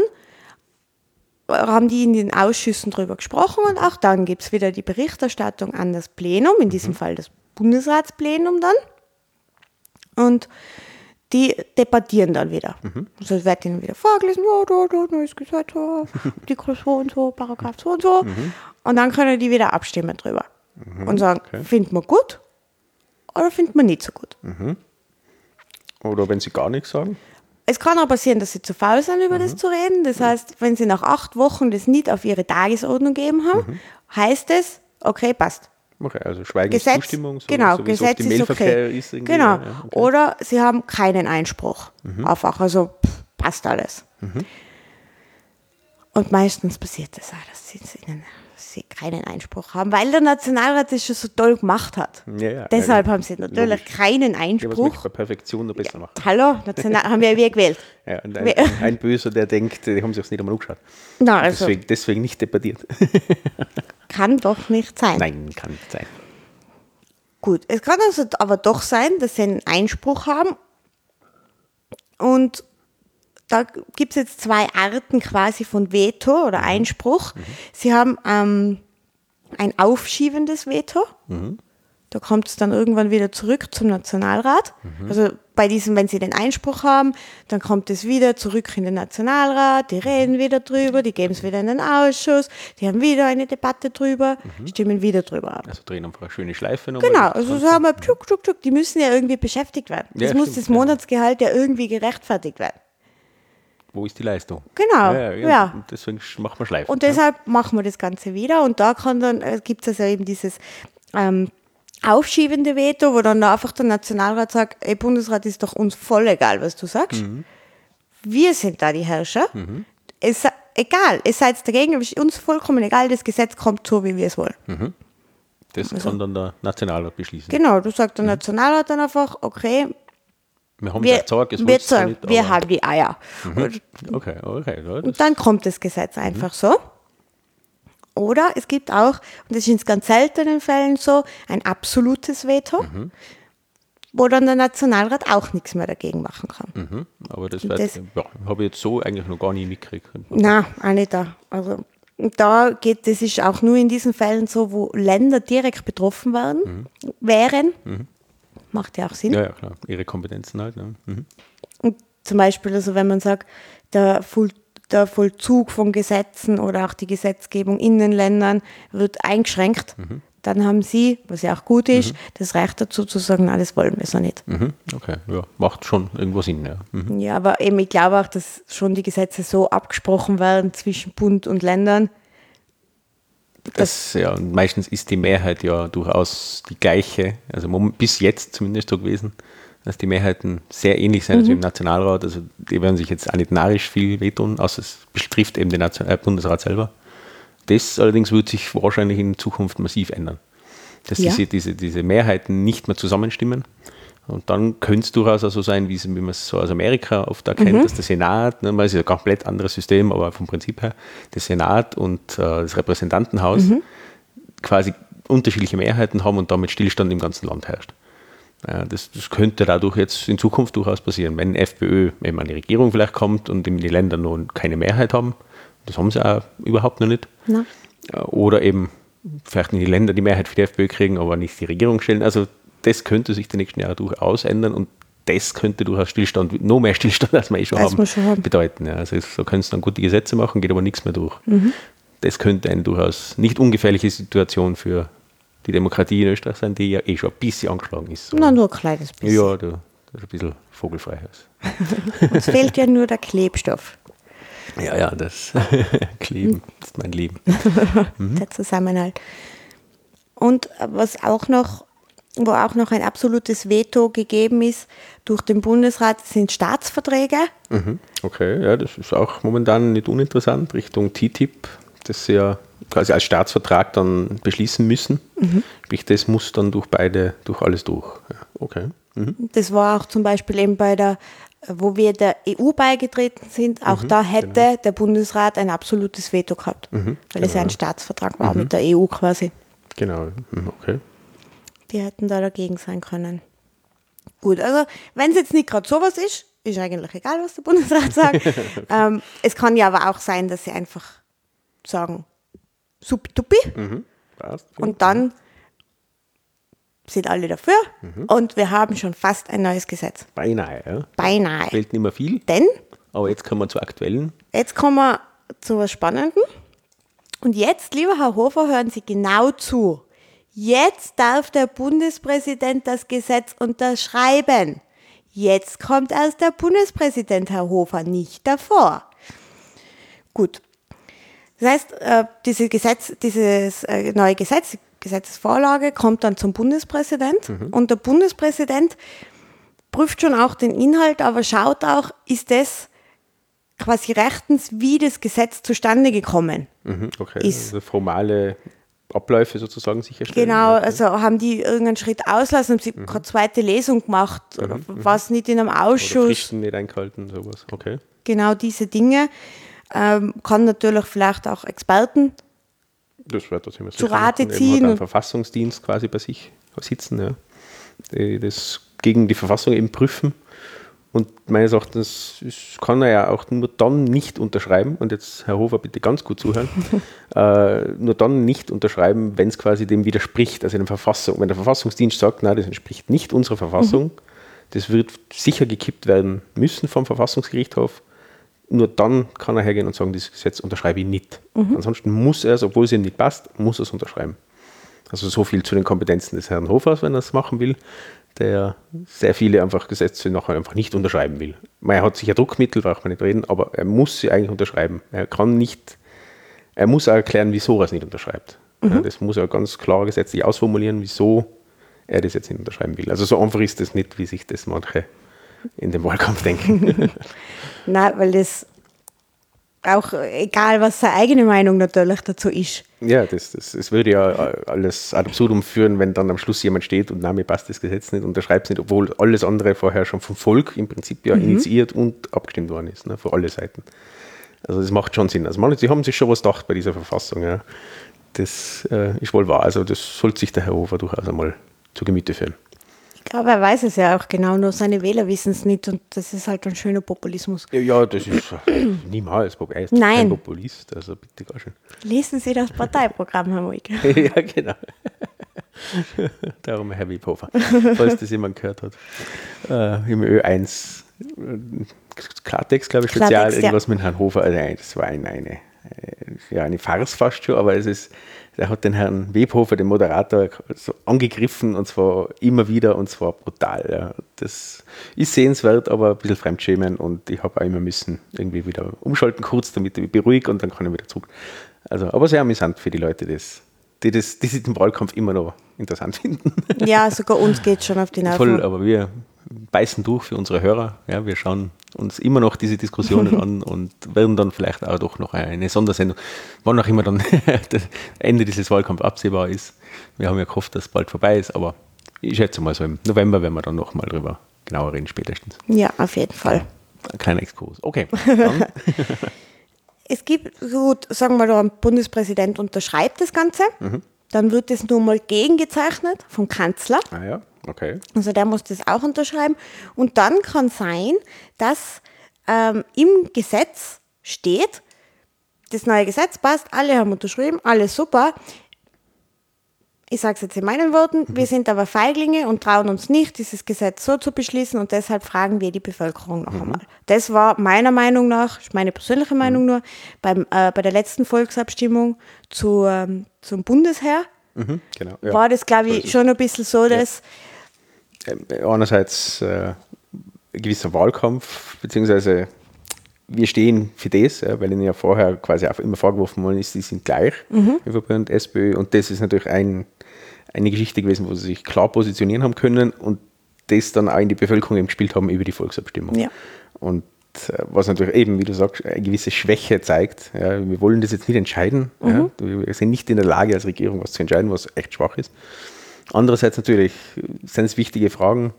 [SPEAKER 1] haben die in den Ausschüssen drüber gesprochen und auch dann gibt es wieder die Berichterstattung an das Plenum, in diesem Fall das Bundesratsplenum dann. Und die debattieren dann wieder. Also es wird ihnen wieder vorgelesen, ja, da, da, neues Gesetz, ja, Artikel so und so, Paragraph so und so. Und dann können die wieder abstimmen drüber. Und sagen, findet man gut oder findet man nicht so gut.
[SPEAKER 2] Oder wenn sie gar nichts sagen.
[SPEAKER 1] Es kann auch passieren, dass sie zu faul sind, über das zu reden. Das heißt, wenn sie nach acht Wochen das nicht auf ihre Tagesordnung gegeben haben, heißt es, okay, passt.
[SPEAKER 2] Okay, also Schweigen
[SPEAKER 1] Gesetz,
[SPEAKER 2] ist Zustimmung, so,
[SPEAKER 1] genau,
[SPEAKER 2] so
[SPEAKER 1] Gesetz
[SPEAKER 2] im
[SPEAKER 1] ist okay.
[SPEAKER 2] ist.
[SPEAKER 1] genau.
[SPEAKER 2] ja, okay.
[SPEAKER 1] Oder sie haben keinen Einspruch auf auch, also pff, passt alles.
[SPEAKER 2] Mhm.
[SPEAKER 1] Und meistens passiert das auch, dass sie, ihnen, sie keinen Einspruch haben, weil der Nationalrat das schon so toll gemacht hat.
[SPEAKER 2] Ja, ja,
[SPEAKER 1] Deshalb
[SPEAKER 2] ja,
[SPEAKER 1] haben sie natürlich
[SPEAKER 2] logisch.
[SPEAKER 1] keinen
[SPEAKER 2] Ja,
[SPEAKER 1] Einspruch.
[SPEAKER 2] ich bei Perfektion noch besser machen?
[SPEAKER 1] Hallo, National haben wir gewählt.
[SPEAKER 2] Ja, und ein, ein Böser, der denkt, die haben sich das nicht einmal angeschaut.
[SPEAKER 1] Na, also
[SPEAKER 2] Deswegen, deswegen nicht debattiert.
[SPEAKER 1] kann doch nicht sein.
[SPEAKER 2] Nein, kann nicht sein.
[SPEAKER 1] Gut, es kann also aber doch sein, dass sie einen Einspruch haben. Und da gibt es jetzt zwei Arten quasi von Veto oder Einspruch. Sie haben ähm, ein aufschiebendes Veto. Da kommt es dann irgendwann wieder zurück zum Nationalrat. Also bei diesem, wenn sie den Einspruch haben, dann kommt es wieder zurück in den Nationalrat, die reden wieder drüber, die geben es wieder in den Ausschuss, die haben wieder eine Debatte drüber, stimmen wieder drüber ab.
[SPEAKER 2] Also drehen einfach eine schöne Schleife nochmal.
[SPEAKER 1] Genau, also so haben wir tschuk, tschuk, tschuk, die müssen ja irgendwie beschäftigt werden. Das
[SPEAKER 2] Ja,
[SPEAKER 1] muss
[SPEAKER 2] stimmt,
[SPEAKER 1] das
[SPEAKER 2] ja.
[SPEAKER 1] Monatsgehalt ja irgendwie gerechtfertigt werden.
[SPEAKER 2] Wo ist die Leistung?
[SPEAKER 1] Genau,
[SPEAKER 2] Ja, ja,
[SPEAKER 1] ja.
[SPEAKER 2] Deswegen machen wir Schleifen.
[SPEAKER 1] Und deshalb machen wir das Ganze wieder und da kann dann, äh, gibt es also eben dieses ähm, aufschiebende Veto, wo dann einfach der Nationalrat sagt, ey Bundesrat, ist doch uns voll egal, was du sagst.
[SPEAKER 2] Mhm.
[SPEAKER 1] Wir sind da die Herrscher. Es, egal, ihr seid dagegen, aber es ist uns vollkommen egal, das Gesetz kommt so, wie wir es wollen.
[SPEAKER 2] das kann dann der Nationalrat beschließen.
[SPEAKER 1] also Genau, du sagst
[SPEAKER 2] Mhm.
[SPEAKER 1] der Nationalrat dann einfach, okay,
[SPEAKER 2] Wir haben
[SPEAKER 1] wir,
[SPEAKER 2] ja gesagt, es
[SPEAKER 1] wir, sagen,
[SPEAKER 2] nicht,
[SPEAKER 1] wir
[SPEAKER 2] Mhm.
[SPEAKER 1] haben die Eier. Und
[SPEAKER 2] Okay, okay. Ja,
[SPEAKER 1] Und dann kommt das Gesetz
[SPEAKER 2] Mhm.
[SPEAKER 1] einfach so. Oder es gibt auch, und das ist in ganz seltenen Fällen so, ein absolutes Veto,
[SPEAKER 2] Mhm.
[SPEAKER 1] wo dann der Nationalrat auch nichts mehr dagegen machen kann.
[SPEAKER 2] mhm, aber das,
[SPEAKER 1] das-
[SPEAKER 2] ja, habe ich jetzt so eigentlich noch gar nie mitgekriegt.
[SPEAKER 1] Na, auch nicht da. Also da geht, das ist auch nur in diesen Fällen so, wo Länder direkt betroffen werden, wären. Macht ja auch Sinn.
[SPEAKER 2] Mhm. Ja, ja, klar. Ihre Kompetenzen halt. Ja. Mhm.
[SPEAKER 1] Und zum Beispiel, also wenn man sagt, der, Voll, der Vollzug von Gesetzen oder auch die Gesetzgebung in den Ländern wird eingeschränkt, dann haben sie, was ja auch gut ist, das Recht dazu zu sagen, na, das wollen wir so nicht.
[SPEAKER 2] Mhm. Okay, ja, macht schon irgendwo Sinn. Ja. Mhm.
[SPEAKER 1] Ja, aber eben, ich glaube auch, dass schon die Gesetze so abgesprochen werden zwischen Bund und Ländern.
[SPEAKER 2] Das, ja, und meistens ist die Mehrheit ja durchaus die gleiche, also bis jetzt zumindest so gewesen, dass die Mehrheiten sehr ähnlich sind wie im Nationalrat. Also die werden sich jetzt auch nicht narrisch viel wehtun, außer es betrifft eben den Nation äh, Bundesrat selber. Das allerdings wird sich wahrscheinlich in Zukunft massiv ändern. Dass
[SPEAKER 1] Ja.
[SPEAKER 2] diese, diese, diese Mehrheiten nicht mehr zusammenstimmen. Und dann könnte es durchaus auch so sein, wie, man es so aus Amerika oft erkennt, dass der Senat, ne, man ist ja ein komplett anderes System, aber vom Prinzip her, der Senat und äh, das Repräsentantenhaus quasi unterschiedliche Mehrheiten haben und damit Stillstand im ganzen Land herrscht. Ja, das, das könnte dadurch jetzt in Zukunft durchaus passieren, wenn FPÖ eben an die Regierung vielleicht kommt und eben die Länder noch keine Mehrheit haben. Das haben sie auch überhaupt noch nicht.
[SPEAKER 1] Na?
[SPEAKER 2] Oder eben vielleicht in die Länder die Mehrheit für die FPÖ kriegen, aber nicht die Regierung stellen. Also das könnte sich die nächsten Jahre durchaus ändern und das könnte durchaus Stillstand, noch mehr Stillstand, als wir eh schon,
[SPEAKER 1] Als
[SPEAKER 2] haben,
[SPEAKER 1] schon haben.
[SPEAKER 2] bedeuten. Ja, also so können sie dann gute Gesetze machen, geht aber nichts mehr durch.
[SPEAKER 1] Mhm.
[SPEAKER 2] Das könnte eine durchaus nicht ungefährliche Situation für die Demokratie in Österreich sein, die ja eh schon ein bisschen angeschlagen ist.
[SPEAKER 1] Na, nur ein kleines bisschen.
[SPEAKER 2] ja, da, das ist ein bisschen vogelfrei.
[SPEAKER 1] Uns fehlt ja nur der Klebstoff,
[SPEAKER 2] Ja, ja, das Kleben ist mein Leben. Mhm.
[SPEAKER 1] der Zusammenhalt. Und was auch noch, wo auch noch ein absolutes Veto gegeben ist durch den Bundesrat, sind Staatsverträge.
[SPEAKER 2] Mhm. Okay, ja, das ist auch momentan nicht uninteressant Richtung TTIP, das sie ja quasi als Staatsvertrag dann beschließen müssen. Sprich, das muss dann durch beide, durch alles durch. Ja, okay. Mhm.
[SPEAKER 1] Das war auch zum Beispiel eben bei der, wo wir der EU beigetreten sind,
[SPEAKER 2] Mhm,
[SPEAKER 1] auch da hätte
[SPEAKER 2] genau.
[SPEAKER 1] der Bundesrat ein absolutes Veto gehabt, weil es ja ein Staatsvertrag war mit der EU quasi.
[SPEAKER 2] Genau, mhm, okay.
[SPEAKER 1] Die hätten da dagegen sein können. Gut, also wenn es jetzt nicht gerade sowas ist, ist eigentlich egal, was der Bundesrat sagt. ähm, es kann ja aber auch sein, dass sie einfach sagen, supi
[SPEAKER 2] Mhm.
[SPEAKER 1] Und dann sind alle dafür und wir haben schon fast ein neues Gesetz.
[SPEAKER 2] Beinahe, ja.
[SPEAKER 1] Beinahe.
[SPEAKER 2] Fehlt nicht mehr viel,
[SPEAKER 1] Denn
[SPEAKER 2] aber jetzt kommen wir zur aktuellen.
[SPEAKER 1] jetzt kommen wir zu was Spannendem. Und jetzt, lieber Herr Hofer, hören Sie genau zu. Jetzt darf der Bundespräsident das Gesetz unterschreiben. Jetzt kommt erst der Bundespräsident, Herr Hofer, nicht davor. Gut. Das heißt, äh, diese Gesetz, dieses äh, neue Gesetz, Gesetzesvorlage kommt dann zum Bundespräsident und der Bundespräsident prüft schon auch den Inhalt, aber schaut auch, ist das quasi rechtens, wie das Gesetz zustande gekommen.
[SPEAKER 2] Mhm, okay.
[SPEAKER 1] Ist-
[SPEAKER 2] Also formale Abläufe sozusagen sicherstellen.
[SPEAKER 1] Genau, also haben die irgendeinen Schritt auslassen, haben sie keine zweite Lesung gemacht oder was nicht in einem
[SPEAKER 2] Oder
[SPEAKER 1] Ausschuss.
[SPEAKER 2] Fristen nicht eingehalten, sowas. Okay.
[SPEAKER 1] Genau diese Dinge. Ähm, kann natürlich vielleicht auch Experten
[SPEAKER 2] Das wird das immer
[SPEAKER 1] Zu Rate ziehen
[SPEAKER 2] Hat einen Verfassungsdienst quasi bei sich sitzen, ja. Das gegen die Verfassung eben prüfen. Und meines Erachtens ist- kann er ja auch nur dann nicht unterschreiben, und jetzt Herr Hofer bitte ganz gut zuhören, äh, nur dann nicht unterschreiben, wenn es quasi dem widerspricht, also in der Verfassung. Wenn der Verfassungsdienst sagt, nein, das entspricht nicht unserer Verfassung, das wird sicher gekippt werden müssen vom Verfassungsgerichtshof, nur dann kann er hergehen und sagen, dieses Gesetz unterschreibe ich nicht. Ansonsten muss er es, obwohl es ihm nicht passt, muss er es unterschreiben. Also so viel zu den Kompetenzen des Herrn Hofers, wenn er es machen will, der sehr viele einfach Gesetze nachher einfach nicht unterschreiben will. Man, Er hat sicher Druckmittel, braucht man nicht reden, aber er muss sie eigentlich unterschreiben. Er kann nicht, er muss auch erklären, wieso er es nicht unterschreibt. Ja, das muss er ganz klar gesetzlich ausformulieren, wieso er das jetzt nicht unterschreiben will. Also so einfach ist das nicht, wie sich das manche in dem Wahlkampf denken.
[SPEAKER 1] Nein, weil das auch, äh, egal was seine eigene Meinung natürlich dazu ist.
[SPEAKER 2] Ja, das, das, das würde ja alles ad absurdum führen, wenn dann am Schluss jemand steht und na, mir passt das Gesetz nicht, unterschreibt es nicht, obwohl alles andere vorher schon vom Volk im Prinzip ja initiiert und abgestimmt worden ist, ne, für alle Seiten. Also das macht schon Sinn. Also man, sie haben sich schon was gedacht bei dieser Verfassung. Ja. Das äh, ist wohl wahr. Also das sollte sich der Herr Hofer durchaus einmal zu Gemüte führen.
[SPEAKER 1] Ich glaube, er weiß es ja auch genau, nur seine Wähler wissen es nicht und das ist halt ein schöner Populismus.
[SPEAKER 2] Ja, ja das ist äh, niemals. Er ist
[SPEAKER 1] Nein.
[SPEAKER 2] kein Populist, also bitte gar schön.
[SPEAKER 1] Lesen Sie das Parteiprogramm, Herr Moig.
[SPEAKER 2] ja, genau. Darum Herr Wiebhofer, falls das jemand gehört hat. Äh, Im Ö1 äh, Klartext, glaube ich, spezial,
[SPEAKER 1] Klartext, ja.
[SPEAKER 2] irgendwas mit Herrn Hofer. Also, nein, das war ein, eine, äh, ja, eine Farce fast schon, aber es ist, er hat den Herrn Webhofer, den Moderator, so angegriffen und zwar immer wieder und zwar brutal. Ja. Das ist sehenswert, aber ein bisschen fremdschämen und ich habe auch immer müssen irgendwie wieder umschalten kurz, damit ich mich beruhige und dann kann ich wieder zurück. Also, aber sehr amüsant für die Leute, das, die, das, die sich den Wahlkampf immer noch interessant finden.
[SPEAKER 1] Ja, sogar uns geht schon auf die
[SPEAKER 2] Voll,
[SPEAKER 1] Nerven.
[SPEAKER 2] aber wir beißen durch für unsere Hörer. Ja, wir schauen uns immer noch diese Diskussionen an und werden dann vielleicht auch doch noch eine Sondersendung, wann auch immer dann das Ende dieses Wahlkampfs absehbar ist. Wir haben ja gehofft, dass es bald vorbei ist, aber ich schätze mal so im November werden wir dann noch mal drüber genauer reden, spätestens.
[SPEAKER 1] Ja, auf jeden Fall.
[SPEAKER 2] Ein kleiner Exkurs. Okay,
[SPEAKER 1] Es gibt, gut, sagen wir mal, der Bundespräsident unterschreibt das Ganze, dann wird das nur mal gegengezeichnet vom Kanzler.
[SPEAKER 2] ah ja, okay.
[SPEAKER 1] Also der muss das auch unterschreiben. Und dann kann sein, dass ähm, im Gesetz steht, das neue Gesetz passt, alle haben unterschrieben, alles super. Ich sage es jetzt in meinen Worten, wir sind aber Feiglinge und trauen uns nicht, dieses Gesetz so zu beschließen und deshalb fragen wir die Bevölkerung noch einmal. Das war meiner Meinung nach, meine persönliche Meinung nur, beim, äh, bei der letzten Volksabstimmung zu, ähm, zum Bundesheer
[SPEAKER 2] Mhm, genau. ja.
[SPEAKER 1] war das, glaube ich, schon ein bisschen so, dass
[SPEAKER 2] ähm, einerseits äh, ein gewisser Wahlkampf, beziehungsweise wir stehen für das, ja, weil ihnen ja vorher quasi auch immer vorgeworfen worden ist, die sind gleich, ÖVP und SPÖ. Und das ist natürlich ein, eine Geschichte gewesen, wo sie sich klar positionieren haben können und das dann auch in die Bevölkerung eben gespielt haben über die Volksabstimmung.
[SPEAKER 1] Ja.
[SPEAKER 2] Und äh, was natürlich eben, wie du sagst, eine gewisse Schwäche zeigt. Ja, wir wollen das jetzt nicht entscheiden. Ja, wir sind nicht in der Lage, als Regierung was zu entscheiden, was echt schwach ist. Andererseits natürlich sind es wichtige Fragen.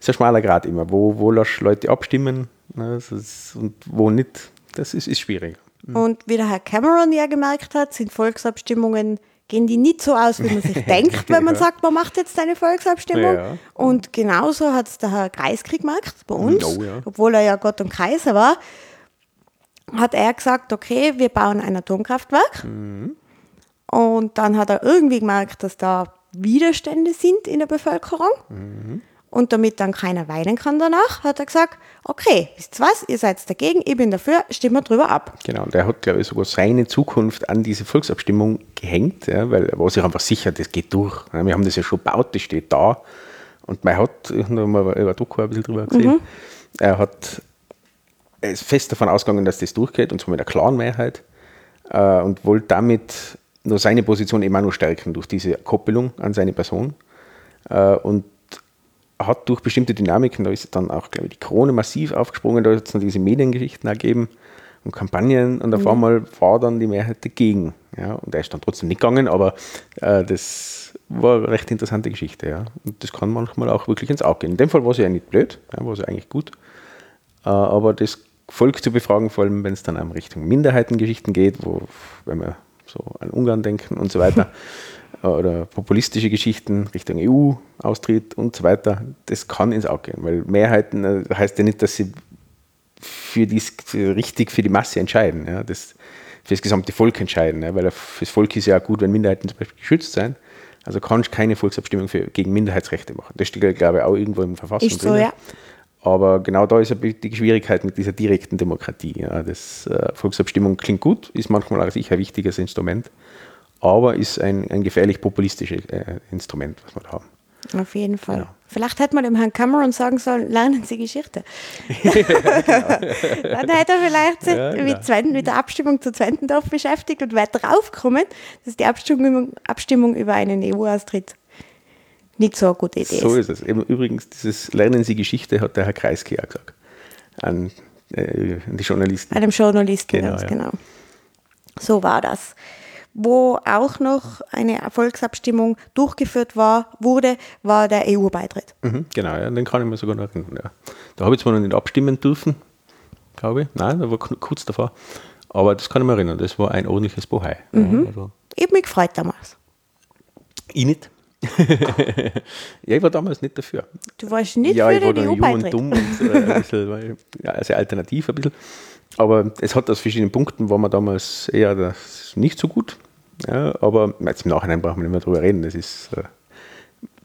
[SPEAKER 2] Es ist ein schmaler Grad immer. Wo, wo lässt Leute abstimmen ne, ist, und wo nicht? Das ist, ist schwierig.
[SPEAKER 1] Und wie der Herr Cameron ja gemerkt hat, sind Volksabstimmungen, gehen die nicht so aus, wie man sich denkt, wenn man
[SPEAKER 2] Ja.
[SPEAKER 1] sagt, man macht jetzt eine Volksabstimmung.
[SPEAKER 2] Ja.
[SPEAKER 1] Und genauso hat es der Herr Kreiskrieg gemacht bei uns,
[SPEAKER 2] Oh ja.
[SPEAKER 1] obwohl er ja Gott und Kaiser war. hat er gesagt, okay, wir bauen ein Atomkraftwerk. Und dann hat er irgendwie gemerkt, dass da Widerstände sind in der Bevölkerung. Und damit dann keiner weinen kann danach, hat er gesagt, okay, wisst ihr was, ihr seid dagegen, ich bin dafür, stimmen wir drüber ab.
[SPEAKER 2] Genau, und er hat, glaube ich, sogar seine Zukunft an diese Volksabstimmung gehängt, ja, weil er war sich einfach sicher, das geht durch. Wir haben das ja schon gebaut, das steht da. Und man hat, ich habe mal über Doku ein bisschen drüber gesehen, er hat er ist fest davon ausgegangen, dass das durchgeht, und zwar mit einer klaren Mehrheit, äh, und wollte damit nur seine Position immer noch stärken durch diese Koppelung an seine Person. Äh, und hat durch bestimmte Dynamiken, da ist dann auch, glaube ich, die Krone massiv aufgesprungen, da hat es dann diese Mediengeschichten ergeben und Kampagnen und auf einmal war dann die Mehrheit dagegen. Ja, und er ist dann trotzdem nicht gegangen, aber äh, das war eine recht interessante Geschichte. Ja. Und das kann manchmal auch wirklich ins Auge gehen. In dem Fall war es ja nicht blöd, ja, war es ja eigentlich gut. Äh, aber das Volk zu befragen, vor allem wenn es dann um Richtung Minderheitengeschichten geht, wo, wenn wir so an Ungarn denken und so weiter, oder populistische Geschichten Richtung EU-Austritt und so weiter, das kann ins Auge gehen, weil Mehrheiten äh, heißt ja nicht, dass sie für für richtig für die Masse entscheiden, ja, das für das gesamte Volk entscheiden, ja, weil für das Volk ist ja auch gut, wenn Minderheiten zum Beispiel geschützt sein. Also kannst keine Volksabstimmung für, gegen Minderheitsrechte machen. Das steht, glaube ich, auch irgendwo im Verfassung
[SPEAKER 1] Ist so, ja.
[SPEAKER 2] Aber genau da ist ja die Schwierigkeit mit dieser direkten Demokratie. Das, äh, Volksabstimmung klingt gut, ist manchmal auch sicher ein wichtiges Instrument, aber ist ein, ein gefährlich populistisches äh, Instrument, was wir da haben.
[SPEAKER 1] Auf jeden Fall.
[SPEAKER 2] Genau.
[SPEAKER 1] Vielleicht hätte man dem Herrn Cameron sagen sollen, lernen Sie Geschichte. Dann hätte er vielleicht sich
[SPEAKER 2] Ja, genau.
[SPEAKER 1] mit, Zwenten, mit der Abstimmung zu Zwentendorf beschäftigt und wäre draufgekommen, dass die Abstimmung, Abstimmung über einen EU-Austritt nicht so eine gute Idee
[SPEAKER 2] So
[SPEAKER 1] ist.
[SPEAKER 2] ist es. Eben, übrigens, dieses Lernen Sie Geschichte hat der Herr Kreisky auch gesagt. An, äh, an die Journalisten.
[SPEAKER 1] Einem Journalisten,
[SPEAKER 2] Genau,
[SPEAKER 1] ganz
[SPEAKER 2] ja.
[SPEAKER 1] genau. So war das. Wo auch noch eine Volksabstimmung durchgeführt war, wurde, war der EU-Beitritt.
[SPEAKER 2] Mhm, genau, ja, den kann ich mir sogar noch erinnern. Ja. Da habe ich zwar noch nicht abstimmen dürfen, glaube ich. Nein, da war kurz davor. Aber das kann ich mir erinnern. Das war ein ordentliches Bohai.
[SPEAKER 1] Mhm.
[SPEAKER 2] Also,
[SPEAKER 1] Ich habe mich gefreut damals.
[SPEAKER 2] ich nicht. ja, ich war damals nicht dafür.
[SPEAKER 1] Du warst nicht
[SPEAKER 2] ja,
[SPEAKER 1] für
[SPEAKER 2] ich war
[SPEAKER 1] den
[SPEAKER 2] dann jung und
[SPEAKER 1] EU-Beitritt.
[SPEAKER 2] dumm und äh, ein bisschen, ja, also alternativ ein bisschen. Aber es hat aus verschiedenen Punkten, war man damals eher das nicht so gut. Ja, aber jetzt im Nachhinein brauchen wir nicht mehr drüber reden. Das ist äh,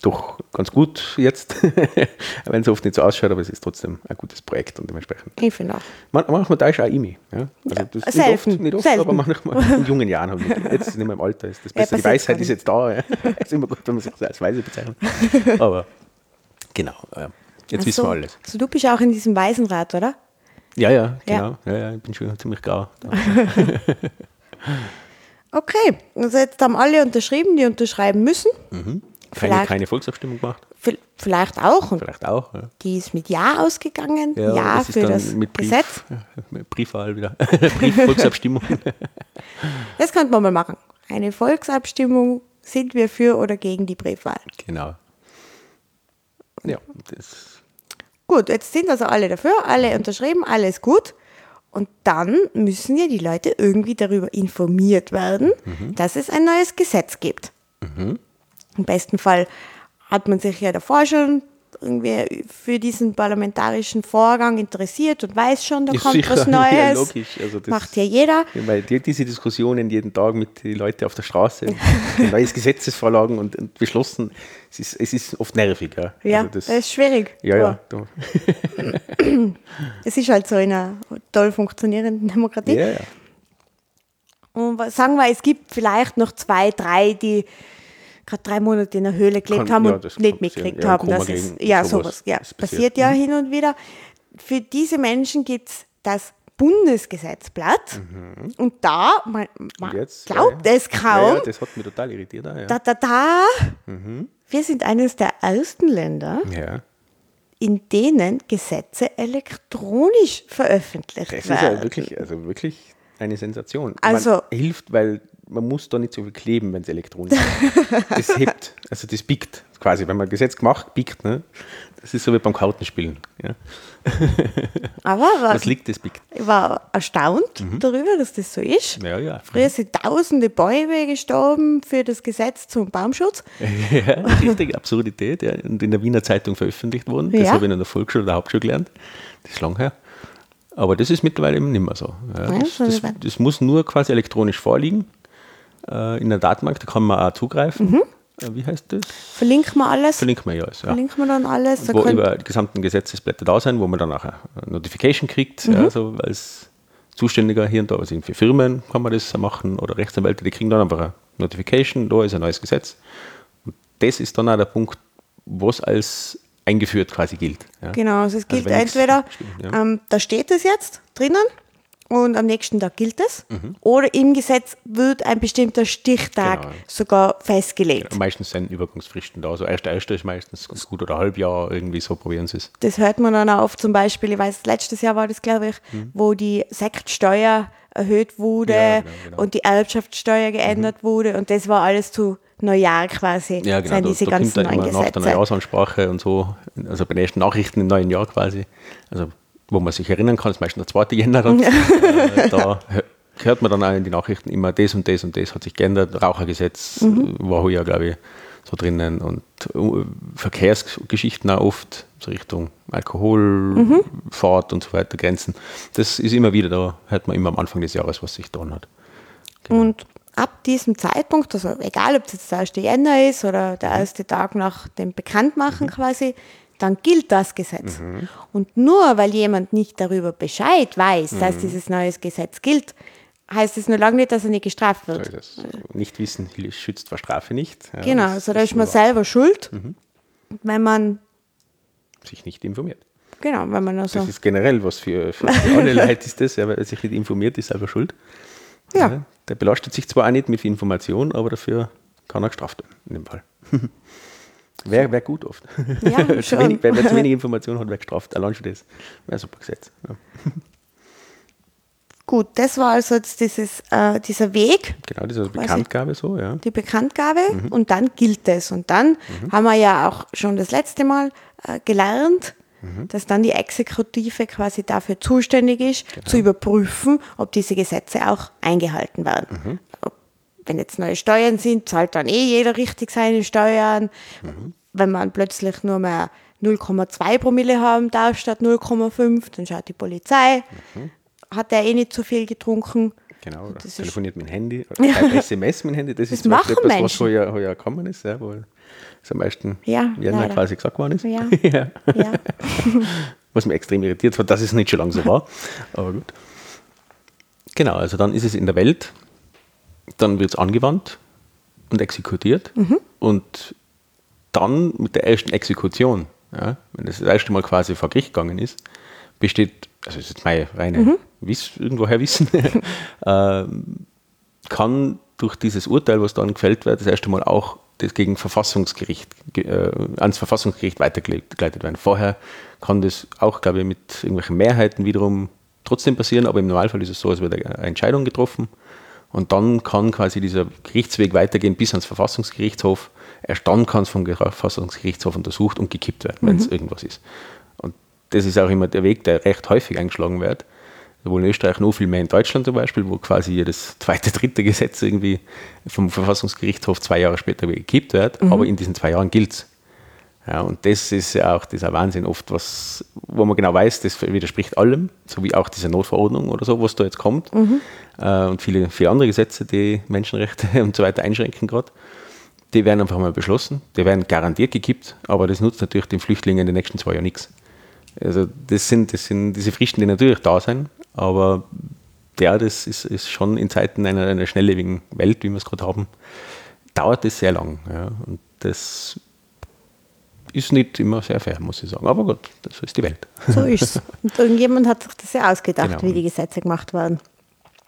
[SPEAKER 2] doch ganz gut jetzt, wenn es oft nicht so ausschaut, aber es ist trotzdem ein gutes Projekt und dementsprechend.
[SPEAKER 1] Ich finde auch.
[SPEAKER 2] Man, manchmal da ist auch ich mich. Ja? Also
[SPEAKER 1] Ja,
[SPEAKER 2] das
[SPEAKER 1] selten,
[SPEAKER 2] Nicht oft, nicht oft
[SPEAKER 1] selten.
[SPEAKER 2] aber manchmal in jungen Jahren. Halt nicht. Jetzt ist nicht mehr im Alter, ist das
[SPEAKER 1] Ja,
[SPEAKER 2] besser. Die
[SPEAKER 1] passiert
[SPEAKER 2] Weisheit ist jetzt da. Ja. ist immer gut, wenn man sich als Weise bezeichnet. Aber genau, ja. jetzt
[SPEAKER 1] Ach
[SPEAKER 2] wissen
[SPEAKER 1] so.
[SPEAKER 2] wir alles.
[SPEAKER 1] So, du bist auch in diesem Waisenrat, oder?
[SPEAKER 2] Ja, ja,
[SPEAKER 1] Ja.
[SPEAKER 2] genau. Ja. Ja, ich bin schon ziemlich grau.
[SPEAKER 1] Okay, also jetzt haben alle unterschrieben, die unterschreiben müssen.
[SPEAKER 2] Keine, keine Volksabstimmung gemacht.
[SPEAKER 1] Vielleicht auch. Und
[SPEAKER 2] Vielleicht auch. Ja,
[SPEAKER 1] die ist mit Ja ausgegangen. Ja,
[SPEAKER 2] das ist
[SPEAKER 1] für das
[SPEAKER 2] mit Brief,
[SPEAKER 1] Gesetz.
[SPEAKER 2] Ja, mit Briefwahl wieder. Briefvolksabstimmung.
[SPEAKER 1] Das könnte man mal machen. Eine Volksabstimmung, sind wir für oder gegen die Briefwahl?
[SPEAKER 2] genau. Ja, das
[SPEAKER 1] Gut, jetzt sind also alle dafür, alle unterschrieben, alles gut. Und dann müssen ja die Leute irgendwie darüber informiert werden, dass es ein neues Gesetz gibt. Im besten Fall hat man sich ja davor schon irgendwie für diesen parlamentarischen Vorgang interessiert und weiß schon, da
[SPEAKER 2] Ja,
[SPEAKER 1] kommt
[SPEAKER 2] sicher.
[SPEAKER 1] was
[SPEAKER 2] Ja,
[SPEAKER 1] Neues.
[SPEAKER 2] logisch. Also das-
[SPEAKER 1] Macht ja jeder.
[SPEAKER 2] Ja, Weil die, diese Diskussionen jeden Tag mit den Leuten auf der Straße, neues Gesetzesvorlagen und, und beschlossen, es ist, es ist oft nervig. Ja,
[SPEAKER 1] Ja,
[SPEAKER 2] Also
[SPEAKER 1] das, ist schwierig.
[SPEAKER 2] ja, ja.
[SPEAKER 1] Es ist halt so in einer toll funktionierenden Demokratie.
[SPEAKER 2] ja, ja.
[SPEAKER 1] Und sagen wir, es gibt vielleicht noch zwei, drei, die gerade drei Monate in der Höhle gelebt
[SPEAKER 2] Kann-
[SPEAKER 1] haben
[SPEAKER 2] ja,
[SPEAKER 1] und
[SPEAKER 2] das
[SPEAKER 1] nicht mitgekriegt
[SPEAKER 2] Ja,
[SPEAKER 1] haben. Es,
[SPEAKER 2] gegen
[SPEAKER 1] ja,
[SPEAKER 2] sowas,
[SPEAKER 1] sowas. Ja,
[SPEAKER 2] das
[SPEAKER 1] passiert
[SPEAKER 2] passiert.
[SPEAKER 1] ja hin und wieder. Für diese Menschen gibt es das Bundesgesetzblatt. Und da, man, man
[SPEAKER 2] jetzt,
[SPEAKER 1] glaubt
[SPEAKER 2] ja, ja.
[SPEAKER 1] es kaum,
[SPEAKER 2] Ja, das hat mich total irritiert. auch,
[SPEAKER 1] da, da, da,
[SPEAKER 2] Mhm.
[SPEAKER 1] wir sind eines der ersten Länder, in denen Gesetze elektronisch veröffentlicht
[SPEAKER 2] Das ist
[SPEAKER 1] werden.
[SPEAKER 2] ja wirklich, also wirklich eine Sensation.
[SPEAKER 1] Also-
[SPEAKER 2] man hilft, weil man muss da nicht so viel kleben, wenn es elektronisch ist. Das hebt, also das biegt quasi. Wenn man Gesetz gemacht, biegt. Ne? Das ist so wie beim Kartenspielen. Ja?
[SPEAKER 1] Aber war,
[SPEAKER 2] Das liegt, das biegt.
[SPEAKER 1] ich war erstaunt darüber, dass das so ist.
[SPEAKER 2] Ja, ja.
[SPEAKER 1] Früher sind tausende Bäume gestorben für das Gesetz zum Baumschutz.
[SPEAKER 2] Ja, richtig Absurdität. Ja. Und in der Wiener Zeitung veröffentlicht worden. Das
[SPEAKER 1] Ja.
[SPEAKER 2] habe ich in der Volksschule oder Hauptschule gelernt. Das ist lang her. Aber das ist mittlerweile eben nicht mehr so. Ja, das, das, das muss nur quasi elektronisch vorliegen äh, in der Datenbank, da kann man auch zugreifen.
[SPEAKER 1] Mhm.
[SPEAKER 2] Äh, wie heißt das?
[SPEAKER 1] Verlinken wir alles.
[SPEAKER 2] Verlinken wir ja alles. Ja.
[SPEAKER 1] Verlinken wir dann alles. Da
[SPEAKER 2] wo über die gesamten Gesetzesblätter da sind, wo man dann auch eine Notification kriegt,
[SPEAKER 1] Mhm.
[SPEAKER 2] ja, so als Zuständiger hier und da, also für Firmen kann man das machen oder Rechtsanwälte, die kriegen dann einfach eine Notification, da ist ein neues Gesetz. Und das ist dann auch der Punkt, was als eingeführt quasi gilt. Ja.
[SPEAKER 1] Genau, also es gilt
[SPEAKER 2] wenn nichts
[SPEAKER 1] entweder,
[SPEAKER 2] ja.
[SPEAKER 1] ähm, da steht es jetzt drinnen und am nächsten Tag gilt es,
[SPEAKER 2] Mhm.
[SPEAKER 1] oder im Gesetz wird ein bestimmter Stichtag
[SPEAKER 2] Genau.
[SPEAKER 1] sogar festgelegt.
[SPEAKER 2] Meistens sind Übergangsfristen da. Also erster erster ist meistens ganz gut oder Halbjahr, irgendwie so probieren sie es.
[SPEAKER 1] Das hört man dann auch oft zum Beispiel, ich weiß, letztes Jahr war das, glaube ich, wo die Sektsteuer erhöht wurde
[SPEAKER 2] Mhm. Ja, genau, genau.
[SPEAKER 1] und die Erbschaftssteuer geändert wurde und das war alles zu Neujahr quasi,
[SPEAKER 2] Ja, genau.
[SPEAKER 1] sind
[SPEAKER 2] Da,
[SPEAKER 1] diese
[SPEAKER 2] da kommt
[SPEAKER 1] ganzen
[SPEAKER 2] dann immer nach der. Neujahrsansprache und so, also bei den ersten Nachrichten im neuen Jahr quasi, also wo man sich erinnern kann, ist meistens der 2. Jänner dann, äh, da hö- hört man dann auch in die Nachrichten immer, das und das und das hat sich geändert, Rauchergesetz
[SPEAKER 1] Mhm.
[SPEAKER 2] äh, war ja, glaube ich, so drinnen und äh, Verkehrsgeschichten auch oft, so Richtung Alkohol,
[SPEAKER 1] Mhm.
[SPEAKER 2] Fahrt und so weiter, Grenzen. Das ist immer wieder, da hört man immer am Anfang des Jahres, was sich getan hat.
[SPEAKER 1] Und ab diesem Zeitpunkt, also egal ob es jetzt der 1. Jänner ist oder der erste Tag nach dem Bekanntmachen quasi, dann gilt das Gesetz. Und nur weil jemand nicht darüber Bescheid weiß, dass dieses neue Gesetz gilt, heißt es nur lange nicht, dass er nicht gestraft wird.
[SPEAKER 2] Das nicht wissen schützt vor Strafe nicht. Ja,
[SPEAKER 1] Genau, also da ist man selber schuld, wenn man,
[SPEAKER 2] sich nicht informiert.
[SPEAKER 1] genau, wenn man also,
[SPEAKER 2] Das ist generell was für, für, alle Leute ist das, ja, wer sich nicht informiert, ist selber schuld.
[SPEAKER 1] ja,
[SPEAKER 2] Der belastet sich zwar auch nicht mit Information, aber dafür kann er gestraft werden, in dem Fall. Wäre wär gut oft.
[SPEAKER 1] Ja,
[SPEAKER 2] zu wenig, wer, wer zu wenig Information hat, wäre gestraft. Allein schon das. Wäre ein super Gesetz. Ja.
[SPEAKER 1] gut, das war also jetzt dieses, äh, dieser Weg,
[SPEAKER 2] Genau, diese Bekanntgabe so, ja.
[SPEAKER 1] die Bekanntgabe
[SPEAKER 2] Mhm.
[SPEAKER 1] und dann gilt es. Und dann haben wir ja auch schon das letzte Mal äh, gelernt,
[SPEAKER 2] Mhm.
[SPEAKER 1] dass dann die Exekutive quasi dafür zuständig ist,
[SPEAKER 2] Genau.
[SPEAKER 1] zu überprüfen, ob diese Gesetze auch eingehalten werden.
[SPEAKER 2] Mhm.
[SPEAKER 1] Wenn jetzt neue Steuern sind, zahlt dann eh jeder richtig seine Steuern.
[SPEAKER 2] Mhm.
[SPEAKER 1] Wenn man plötzlich nur mehr 0,2 Promille haben darf statt 0,5, dann schaut die Polizei. Hat er eh nicht zu viel getrunken?
[SPEAKER 2] Genau,
[SPEAKER 1] Das ist-
[SPEAKER 2] telefoniert mit dem Handy, schreibt SMS mit dem Handy. Das, ist
[SPEAKER 1] machen
[SPEAKER 2] Beispiel etwas, was
[SPEAKER 1] Menschen.
[SPEAKER 2] heuer, heuer gekommen ist, ja, wo es am meisten
[SPEAKER 1] Ja,
[SPEAKER 2] Jänner quasi gesagt worden ist.
[SPEAKER 1] Ja.
[SPEAKER 2] ja.
[SPEAKER 1] Ja.
[SPEAKER 2] Was mich extrem irritiert hat, dass es nicht schon lange so war. Aber gut. Genau, also dann ist es in der Welt, dann wird es angewandt und exekutiert. Und dann mit der ersten Exekution, ja, wenn das das erste Mal quasi vor Gericht gegangen ist, besteht, also das ist jetzt meine reine Wiss, irgendwoher Wissen, ähm, kann durch dieses Urteil, was dann gefällt wird, das erste Mal auch das gegen Verfassungsgericht, ge- äh, ans Verfassungsgericht weitergeleitet werden. Vorher kann das auch, glaube ich, mit irgendwelchen Mehrheiten wiederum trotzdem passieren, aber im Normalfall ist es so, es wird eine Entscheidung getroffen und dann kann quasi dieser Gerichtsweg weitergehen bis ans Verfassungsgerichtshof. Erst dann kann es vom Verfassungsgerichtshof untersucht und gekippt werden, wenn es irgendwas ist. Und das ist auch immer der Weg, der recht häufig eingeschlagen wird. Sowohl in Österreich noch viel mehr in Deutschland zum Beispiel, wo quasi jedes zweite, dritte Gesetz irgendwie vom Verfassungsgerichtshof zwei Jahre später gekippt wird, aber in diesen zwei Jahren gilt es. Ja, und das ist ja auch dieser Wahnsinn oft, was, wo man genau weiß, das widerspricht allem, so wie auch diese Notverordnung oder so, was da jetzt kommt. Äh, und viele, viele andere Gesetze, die Menschenrechte und so weiter einschränken gerade. Die werden einfach mal beschlossen, die werden garantiert gekippt, aber das nutzt natürlich den Flüchtlingen in den nächsten zwei Jahren nichts. Also das sind, das sind diese Fristen, die natürlich da sind, aber ja, das ist, ist schon in Zeiten einer, einer schnelllebigen Welt, wie wir es gerade haben, dauert das sehr lang. Ja. Und das ist nicht immer sehr fair, muss ich sagen. Aber gut, das ist die Welt.
[SPEAKER 1] So ist es. Und irgendjemand hat sich das ja ausgedacht,
[SPEAKER 2] Genau.
[SPEAKER 1] wie die Gesetze gemacht werden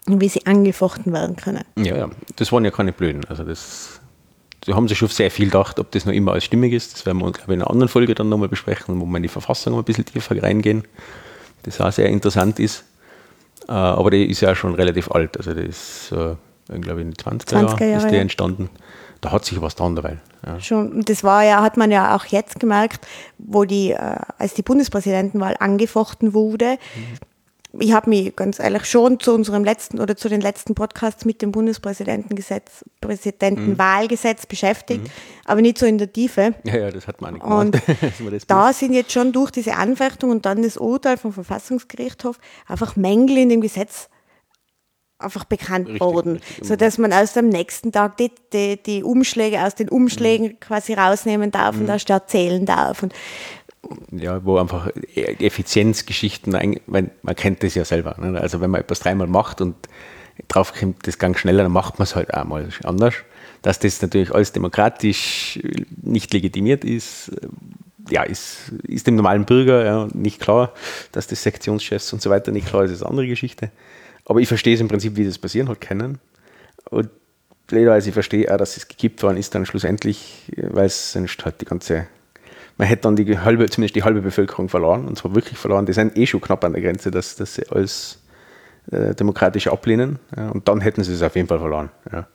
[SPEAKER 1] und wie sie angefochten werden können.
[SPEAKER 2] Ja, ja, das waren ja keine Blöden. Also das, da haben sie schon sehr viel gedacht, ob das noch immer alles stimmig ist. Das werden wir, glaube ich, in einer anderen Folge dann nochmal besprechen, wo wir in die Verfassung ein bisschen tiefer reingehen. Das auch sehr interessant ist. Äh, aber die ist ja schon relativ alt. Also die ist, äh, glaube ich, in den 20er,
[SPEAKER 1] 20er
[SPEAKER 2] Jahren
[SPEAKER 1] Jahre,
[SPEAKER 2] ist die entstanden. Da hat sich was dran dabei. Ja.
[SPEAKER 1] Schon, und das war ja, hat man ja auch jetzt gemerkt, wo die, äh, als die Bundespräsidentenwahl angefochten wurde, ich habe mich ganz ehrlich schon zu unserem letzten oder zu den letzten Podcasts mit dem Bundespräsidentengesetz, Präsidentenwahlgesetz mhm. beschäftigt, mhm. aber nicht so in der Tiefe.
[SPEAKER 2] Ja, ja, das hat man nicht
[SPEAKER 1] gemacht. Und da sind jetzt schon durch diese Anfechtung und dann das Urteil vom Verfassungsgerichtshof einfach Mängel in dem Gesetz einfach bekannt richtig, worden, richtig, so dass man aus dem nächsten Tag die, die, die Umschläge aus den Umschlägen mhm. quasi rausnehmen darf mhm. und erst erzählen darf. Und
[SPEAKER 2] ja, wo einfach Effizienzgeschichten, man, man kennt das ja selber. Ne? Also wenn man etwas dreimal macht und drauf kommt, das gang schneller, dann macht man es halt auch mal anders. Dass das natürlich alles demokratisch nicht legitimiert ist, ja, ist, ist dem normalen Bürger ja, nicht klar, dass das Sektionschefs und so weiter nicht klar ist, ist eine andere Geschichte. Aber ich verstehe es im Prinzip, wie das passieren hat können. Und blöderweise, ich verstehe auch, dass es gekippt worden ist dann schlussendlich, weil es sonst halt die ganze, man hätte dann die halbe, zumindest die halbe Bevölkerung verloren, und zwar wirklich verloren. Die sind eh schon knapp an der Grenze, dass, dass sie alles äh, demokratisch ablehnen. Ja, und dann hätten sie es auf jeden Fall verloren. Ja.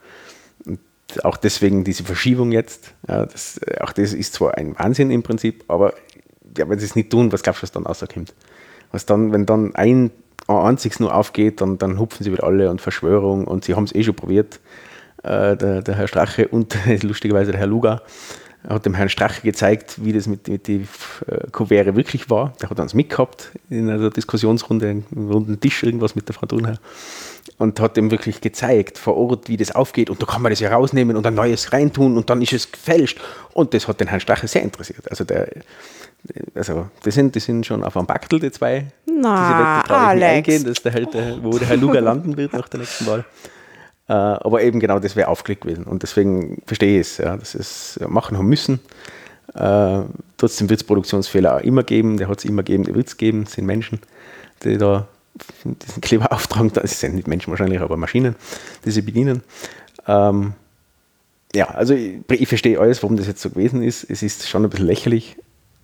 [SPEAKER 2] Und auch deswegen diese Verschiebung jetzt, ja, das, auch das ist zwar ein Wahnsinn im Prinzip, aber ja, wenn sie es nicht tun, was glaubst du, was dann rauskommt? Was dann, wenn dann ein einziges nur aufgeht, dann, dann hupfen sie wieder alle und Verschwörung und sie haben es eh schon probiert, äh, der, der, Herr Strache und lustigerweise der Herr Luga hat dem Herrn Strache gezeigt, wie das mit, mit äh, Kuvere wirklich war. Der hat uns mitgehabt in einer Diskussionsrunde, im runden Tisch, irgendwas mit der Frau Thunherr und hat ihm wirklich gezeigt vor Ort, wie das aufgeht und da kann man das ja rausnehmen und ein neues reintun und dann ist es gefälscht und das hat den Herrn Strache sehr interessiert. Also der, also die sind, die sind schon auf einem Baktel, die zwei.
[SPEAKER 1] Na, Diese Wette Alex.
[SPEAKER 2] eingehen, dass der halt, äh, wo der Herr Luger landen wird nach der nächsten Wahl. Äh, aber eben genau das wäre aufgelegt gewesen. Und deswegen verstehe ich es, ja, dass es machen haben müssen. Äh, trotzdem wird es Produktionsfehler auch immer geben, der hat es immer gegeben, der wird es geben, das sind Menschen, die da diesen Kleber auftragen. Das sind nicht Menschen wahrscheinlich, aber Maschinen, die sie bedienen. Ähm, ja, also ich, ich, verstehe alles, warum das jetzt so gewesen ist. Es ist schon ein bisschen lächerlich,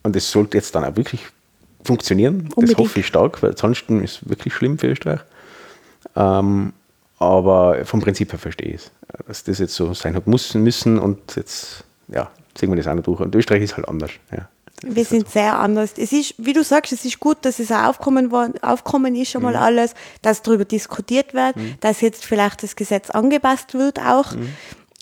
[SPEAKER 2] und das sollte jetzt dann auch wirklich funktionieren. Unbedingt. Das hoffe ich stark, weil ansonsten ist es wirklich schlimm für Österreich. Ähm, aber vom Prinzip her verstehe ich es, dass das jetzt so sein hat müssen, müssen und jetzt ja, ziehen wir das auch noch durch. Und Österreich ist halt anders. Ja.
[SPEAKER 1] Wir sind so. sehr anders. Es ist, wie du sagst, es ist gut, dass es auch aufkommen, war, aufkommen ist schon mal mhm. alles, dass darüber diskutiert wird, mhm. dass jetzt vielleicht das Gesetz angepasst wird auch. Mhm.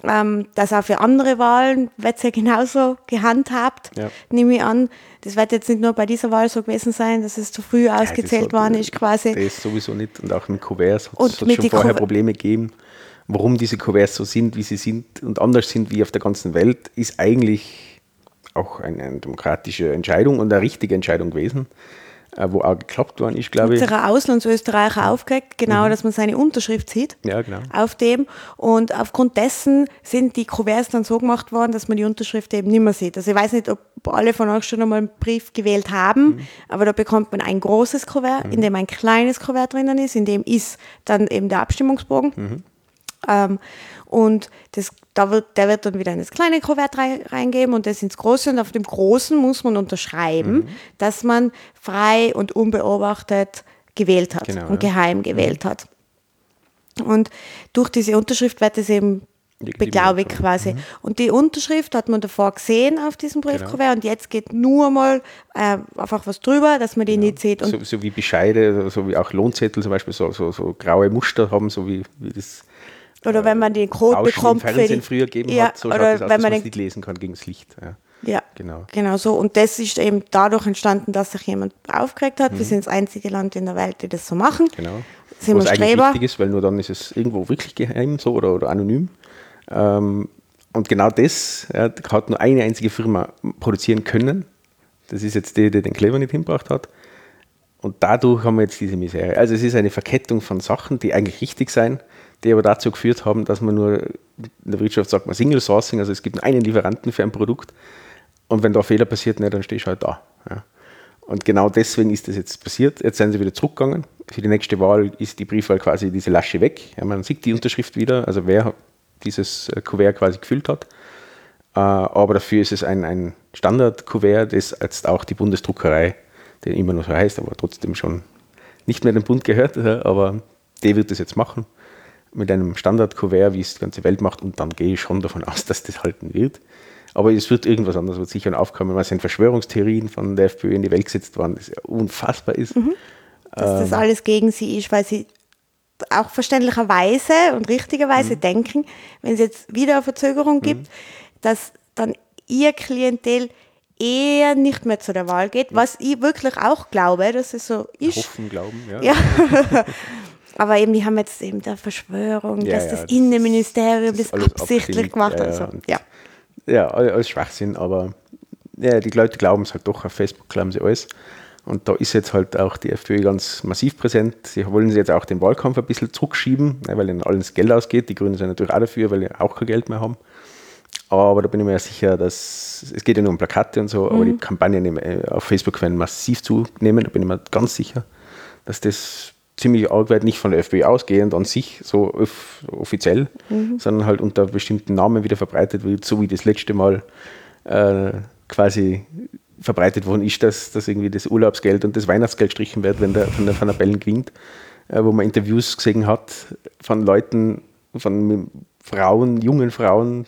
[SPEAKER 1] Ähm, dass auch für andere Wahlen wird es ja genauso gehandhabt, ja. nehme ich an. Das wird jetzt nicht nur bei dieser Wahl so gewesen sein, dass es zu früh ausgezählt ja, worden ist quasi.
[SPEAKER 2] Das sowieso nicht. Und auch mit Kuverts hat es schon vorher Ku Probleme gegeben. Warum diese Kuverts so sind, wie sie sind und anders sind wie auf der ganzen Welt, ist eigentlich auch eine, eine demokratische Entscheidung und eine richtige Entscheidung gewesen. Äh, wo auch geklappt worden ist, glaube ich.
[SPEAKER 1] Unserer Auslandsösterreicher aufgeregt, genau, mhm. dass man seine Unterschrift sieht
[SPEAKER 2] ja, genau.
[SPEAKER 1] auf dem. Und aufgrund dessen sind die Kuverts dann so gemacht worden, dass man die Unterschrift eben nicht mehr sieht. Also ich weiß nicht, ob alle von euch schon einmal einen Brief gewählt haben, mhm. aber da bekommt man ein großes Kuvert, mhm. in dem ein kleines Kuvert drinnen ist, in dem ist dann eben der Abstimmungsbogen. Mhm. Ähm, und das, da wird, der wird dann wieder in das kleine Kuvert reingeben und das ins große. Und auf dem großen muss man unterschreiben, mhm. dass man frei und unbeobachtet gewählt hat genau, und geheim gewählt mhm. hat. Und durch diese Unterschrift wird es eben beglaubigt quasi. Mhm. Und die Unterschrift hat man davor gesehen auf diesem genau. Briefkuvert genau. und jetzt geht nur mal äh, einfach was drüber, dass man die genau. nicht sieht.
[SPEAKER 2] So, so, wie Bescheide, so wie auch Lohnzettel zum Beispiel, so, so, so graue Muster haben, so wie, wie das
[SPEAKER 1] oder wenn man den Code Rauschen bekommt.
[SPEAKER 2] Im Fernsehen früher gegeben ja, hat, so oder schaut es aus, wenn man es nicht lesen kann gegen das Licht. Ja.
[SPEAKER 1] Ja, genau. genau so. Und das ist eben dadurch entstanden, dass sich jemand aufgeregt hat. Mhm. Wir sind das einzige Land in der Welt, die das so machen.
[SPEAKER 2] Genau. Sind Was eigentlich wichtig ist, weil nur dann ist es irgendwo wirklich geheim so oder, oder anonym. Ähm, und genau das ja, hat nur eine einzige Firma produzieren können. Das ist jetzt die, die den Kleber nicht hinbracht hat. Und dadurch haben wir jetzt diese Misere. Also es ist eine Verkettung von Sachen, die eigentlich richtig sein, die aber dazu geführt haben, dass man nur, in der Wirtschaft sagt man Single Sourcing, also es gibt nur einen Lieferanten für ein Produkt und wenn da Fehler passiert, ne, dann stehst du halt da. Ja. Und genau deswegen ist das jetzt passiert. Jetzt sind sie wieder zurückgegangen. Für die nächste Wahl ist die Briefwahl quasi diese Lasche weg. Ja, man sieht die Unterschrift wieder, also wer dieses äh, Kuvert quasi gefüllt hat. Äh, aber dafür ist es ein, ein Standard-Kuvert, das jetzt auch die Bundesdruckerei, der immer noch so heißt, aber trotzdem schon nicht mehr dem Bund gehört, aber die wird das jetzt machen mit einem Standard-Kuvert, wie es die ganze Welt macht, und dann gehe ich schon davon aus, dass das halten wird. Aber es wird irgendwas anderes, wird sicher aufkommen, weil es sind Verschwörungstheorien von der FPÖ in die Welt gesetzt worden, das ja unfassbar ist. Mhm.
[SPEAKER 1] dass das alles gegen sie ist, weil sie auch verständlicherweise und richtigerweise denken, wenn es jetzt wieder eine Verzögerung gibt, dass dann ihr Klientel eher nicht mehr zu der Wahl geht, was ich wirklich auch glaube, dass es so ist.
[SPEAKER 2] Hoffen, glauben, ja.
[SPEAKER 1] Ja. Aber eben, die haben jetzt eben der Verschwörung,
[SPEAKER 2] Ja,
[SPEAKER 1] dass
[SPEAKER 2] ja,
[SPEAKER 1] das
[SPEAKER 2] das-
[SPEAKER 1] Innenministerium
[SPEAKER 2] das
[SPEAKER 1] das, absichtlich gemacht hat.
[SPEAKER 2] ja,
[SPEAKER 1] Also, ja.
[SPEAKER 2] Ja, all- alles Schwachsinn, aber ja, die Leute glauben es halt doch, auf Facebook glauben sie alles. Und da ist jetzt halt auch die FPÖ ganz massiv präsent. Sie wollen sie jetzt auch den Wahlkampf ein bisschen zurückschieben, ne, weil ihnen alles Geld ausgeht. Die Grünen sind natürlich auch dafür, weil sie auch kein Geld mehr haben. Aber da bin ich mir ja sicher, dass es geht ja nur um Plakate und so, aber die Kampagnen äh, auf Facebook werden massiv zunehmen. Da bin ich mir ganz sicher, dass das ziemlich arg wird, nicht von der FPÖ ausgehend an sich, so öff- offiziell, sondern halt unter bestimmten Namen wieder verbreitet wird, so wie das letzte Mal äh, quasi verbreitet worden ist, dass, dass irgendwie das Urlaubsgeld und das Weihnachtsgeld strichen wird, wenn der von der Van der Bellen gewinnt, äh, wo man Interviews gesehen hat von Leuten, von Frauen, jungen Frauen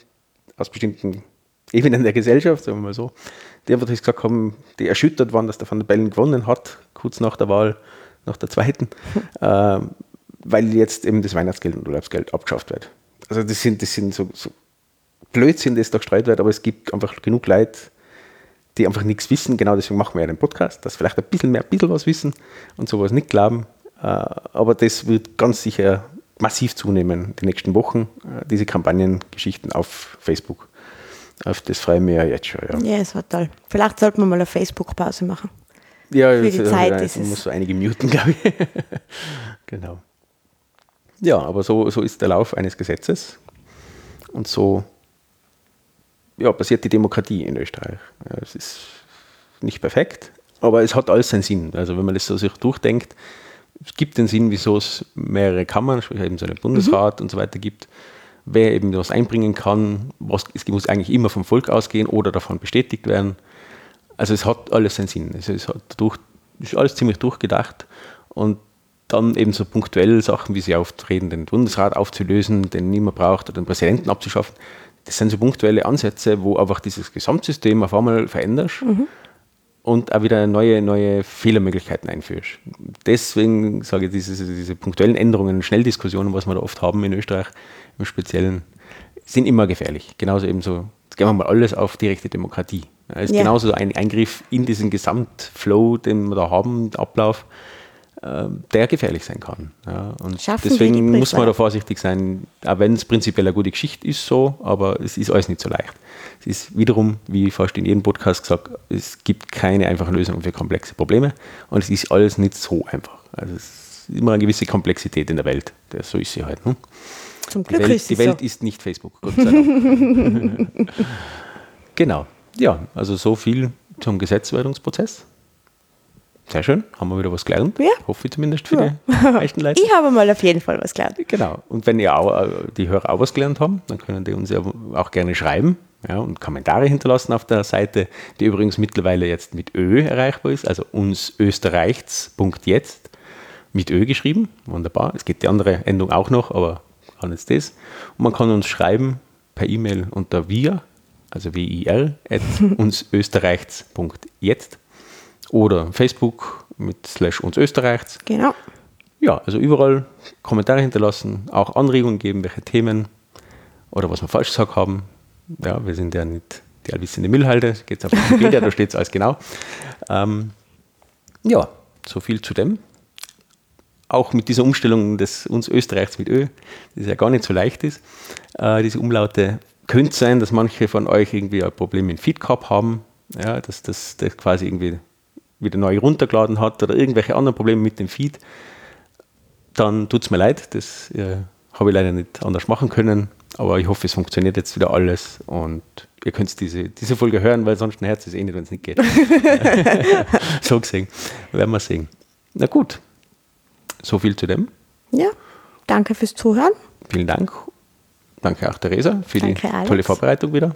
[SPEAKER 2] aus bestimmten Ebenen der Gesellschaft, sagen wir mal so, die einfach gesagt haben, die erschüttert waren, dass der Van der Bellen gewonnen hat, kurz nach der Wahl, nach der zweiten, äh, weil jetzt eben das Weihnachtsgeld und Urlaubsgeld abgeschafft wird. Also das sind, das sind so, so Blödsinn, das da gestreut wird, aber es gibt einfach genug Leute, die einfach nichts wissen. Genau deswegen machen wir ja den Podcast, dass vielleicht ein bisschen mehr, ein bisschen was wissen und sowas nicht glauben. Äh, Aber das wird ganz sicher massiv zunehmen die nächsten Wochen, äh, diese Kampagnengeschichten auf Facebook. Auf das freue ich mich ja jetzt schon. Ja,
[SPEAKER 1] ja, es war toll. Vielleicht sollten wir mal eine Facebook-Pause machen.
[SPEAKER 2] Ja
[SPEAKER 1] Für die Zeit
[SPEAKER 2] ja,
[SPEAKER 1] ist es-
[SPEAKER 2] muss so einige muten, glaube ich. genau. Ja, aber so, so ist der Lauf eines Gesetzes. Und so ja, passiert die Demokratie in Österreich. Ja, es ist nicht perfekt, aber es hat alles seinen Sinn. Also wenn man das so sich durchdenkt, es gibt den Sinn, wieso es mehrere Kammern, sprich eben so einen Bundesrat und so weiter gibt, wer eben was einbringen kann, was, es muss eigentlich immer vom Volk ausgehen oder davon bestätigt werden. Also es hat alles seinen Sinn. Also es hat durch, ist alles ziemlich durchgedacht und dann eben so punktuell Sachen, wie sie auftreten, den Bundesrat aufzulösen, den niemand braucht, oder den Präsidenten abzuschaffen. Das sind so punktuelle Ansätze, wo einfach dieses Gesamtsystem auf einmal veränderst und auch wieder neue, neue Fehlermöglichkeiten einführst. Deswegen sage ich, diese, diese punktuellen Änderungen, Schnelldiskussionen, was wir da oft haben in Österreich im Speziellen, sind immer gefährlich. Genauso eben so, jetzt gehen wir mal alles auf direkte Demokratie. Ja, ist
[SPEAKER 1] Ja.
[SPEAKER 2] genauso ein Eingriff in diesen Gesamtflow, den wir da haben, Ablauf, äh, der gefährlich sein kann. Ja, und
[SPEAKER 1] Schaffen die
[SPEAKER 2] deswegen muss man da vorsichtig sein, auch wenn es prinzipiell eine gute Geschichte ist, so, aber es ist alles nicht so leicht. Es ist wiederum, wie fast in jedem Podcast gesagt, es gibt keine einfachen Lösungen für komplexe Probleme und es ist alles nicht so einfach. Also es ist immer eine gewisse Komplexität in der Welt. So ist sie halt. Ne?
[SPEAKER 1] Zum
[SPEAKER 2] Die
[SPEAKER 1] Glück
[SPEAKER 2] Welt,
[SPEAKER 1] ist
[SPEAKER 2] die
[SPEAKER 1] es
[SPEAKER 2] Welt
[SPEAKER 1] so.
[SPEAKER 2] ist nicht Facebook, Gott sei Dank. genau. Ja, also so viel zum Gesetzwerdungsprozess. Sehr schön, haben wir wieder was gelernt.
[SPEAKER 1] Ja.
[SPEAKER 2] Hoffe ich zumindest für die meisten Leute.
[SPEAKER 1] Ich habe mal auf jeden Fall was gelernt.
[SPEAKER 2] Genau. Und wenn ihr auch, äh, die Hörer auch was gelernt haben, dann können die uns ja auch gerne schreiben ja, und Kommentare hinterlassen auf der Seite, die übrigens mittlerweile jetzt mit Ö erreichbar ist, also uns österreichs.jetzt mit Ö geschrieben. Wunderbar. Es geht die andere Endung auch noch, aber kann jetzt das. Und man kann uns schreiben per E-Mail unter wir, also wir, at unsösterreichs.jetzt oder Facebook mit slash uns Österreichs.
[SPEAKER 1] Genau.
[SPEAKER 2] Ja, also überall Kommentare hinterlassen, auch Anregungen geben, welche Themen oder was wir falsch gesagt haben. Ja, wir sind ja nicht die allwissende Müllhalde, geht auf Wikipedia, da steht es alles genau. Ähm, ja, so viel zu dem. Auch mit dieser Umstellung des uns Österreichs mit Ö, das ja gar nicht so leicht ist. Äh, diese Umlaute könnte sein, dass manche von euch irgendwie ein Problem mit Feed gehabt haben, ja, dass das, das quasi irgendwie wieder neu runtergeladen hat oder irgendwelche anderen Probleme mit dem Feed dann tut es mir leid, das äh, habe ich leider nicht anders machen können, aber ich hoffe, es funktioniert jetzt wieder alles und ihr könnt diese, diese Folge hören, weil sonst ein Herz ist eh nicht, wenn es nicht geht. so gesehen, werden wir sehen. Na gut, so viel zu dem.
[SPEAKER 1] Ja. Danke fürs Zuhören.
[SPEAKER 2] Vielen Dank. Danke auch Theresa für
[SPEAKER 1] Danke,
[SPEAKER 2] die
[SPEAKER 1] Alex.
[SPEAKER 2] tolle Vorbereitung wieder.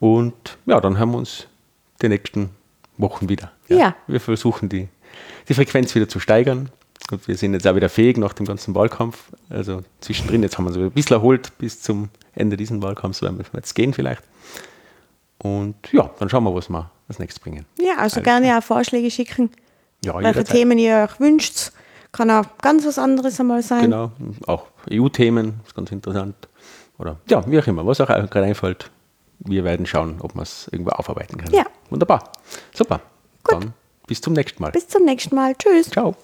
[SPEAKER 2] Und ja, dann hören wir uns die nächsten Wochen wieder.
[SPEAKER 1] Ja.
[SPEAKER 2] Wir versuchen die, die Frequenz wieder zu steigern. Und wir sind jetzt auch wieder fähig nach dem ganzen Wahlkampf. Also zwischendrin, jetzt haben wir uns ein bisschen erholt bis zum Ende dieses Wahlkampfs, werden wir jetzt gehen vielleicht. Und ja, dann schauen wir, was wir als nächstes bringen.
[SPEAKER 1] Ja, also
[SPEAKER 2] Alles
[SPEAKER 1] gerne auch Vorschläge schicken,
[SPEAKER 2] Ja,
[SPEAKER 1] welche
[SPEAKER 2] jederzeit.
[SPEAKER 1] Themen ihr euch wünscht. Kann auch ganz was anderes einmal sein.
[SPEAKER 2] Genau, auch EU-Themen, ist ganz interessant. Oder ja, wie auch immer, was auch gerade einfällt. Wir werden schauen, ob man es irgendwo aufarbeiten kann.
[SPEAKER 1] Ja.
[SPEAKER 2] Wunderbar. Super. Dann bis zum nächsten Mal.
[SPEAKER 1] Bis zum nächsten Mal. Tschüss.
[SPEAKER 2] Ciao.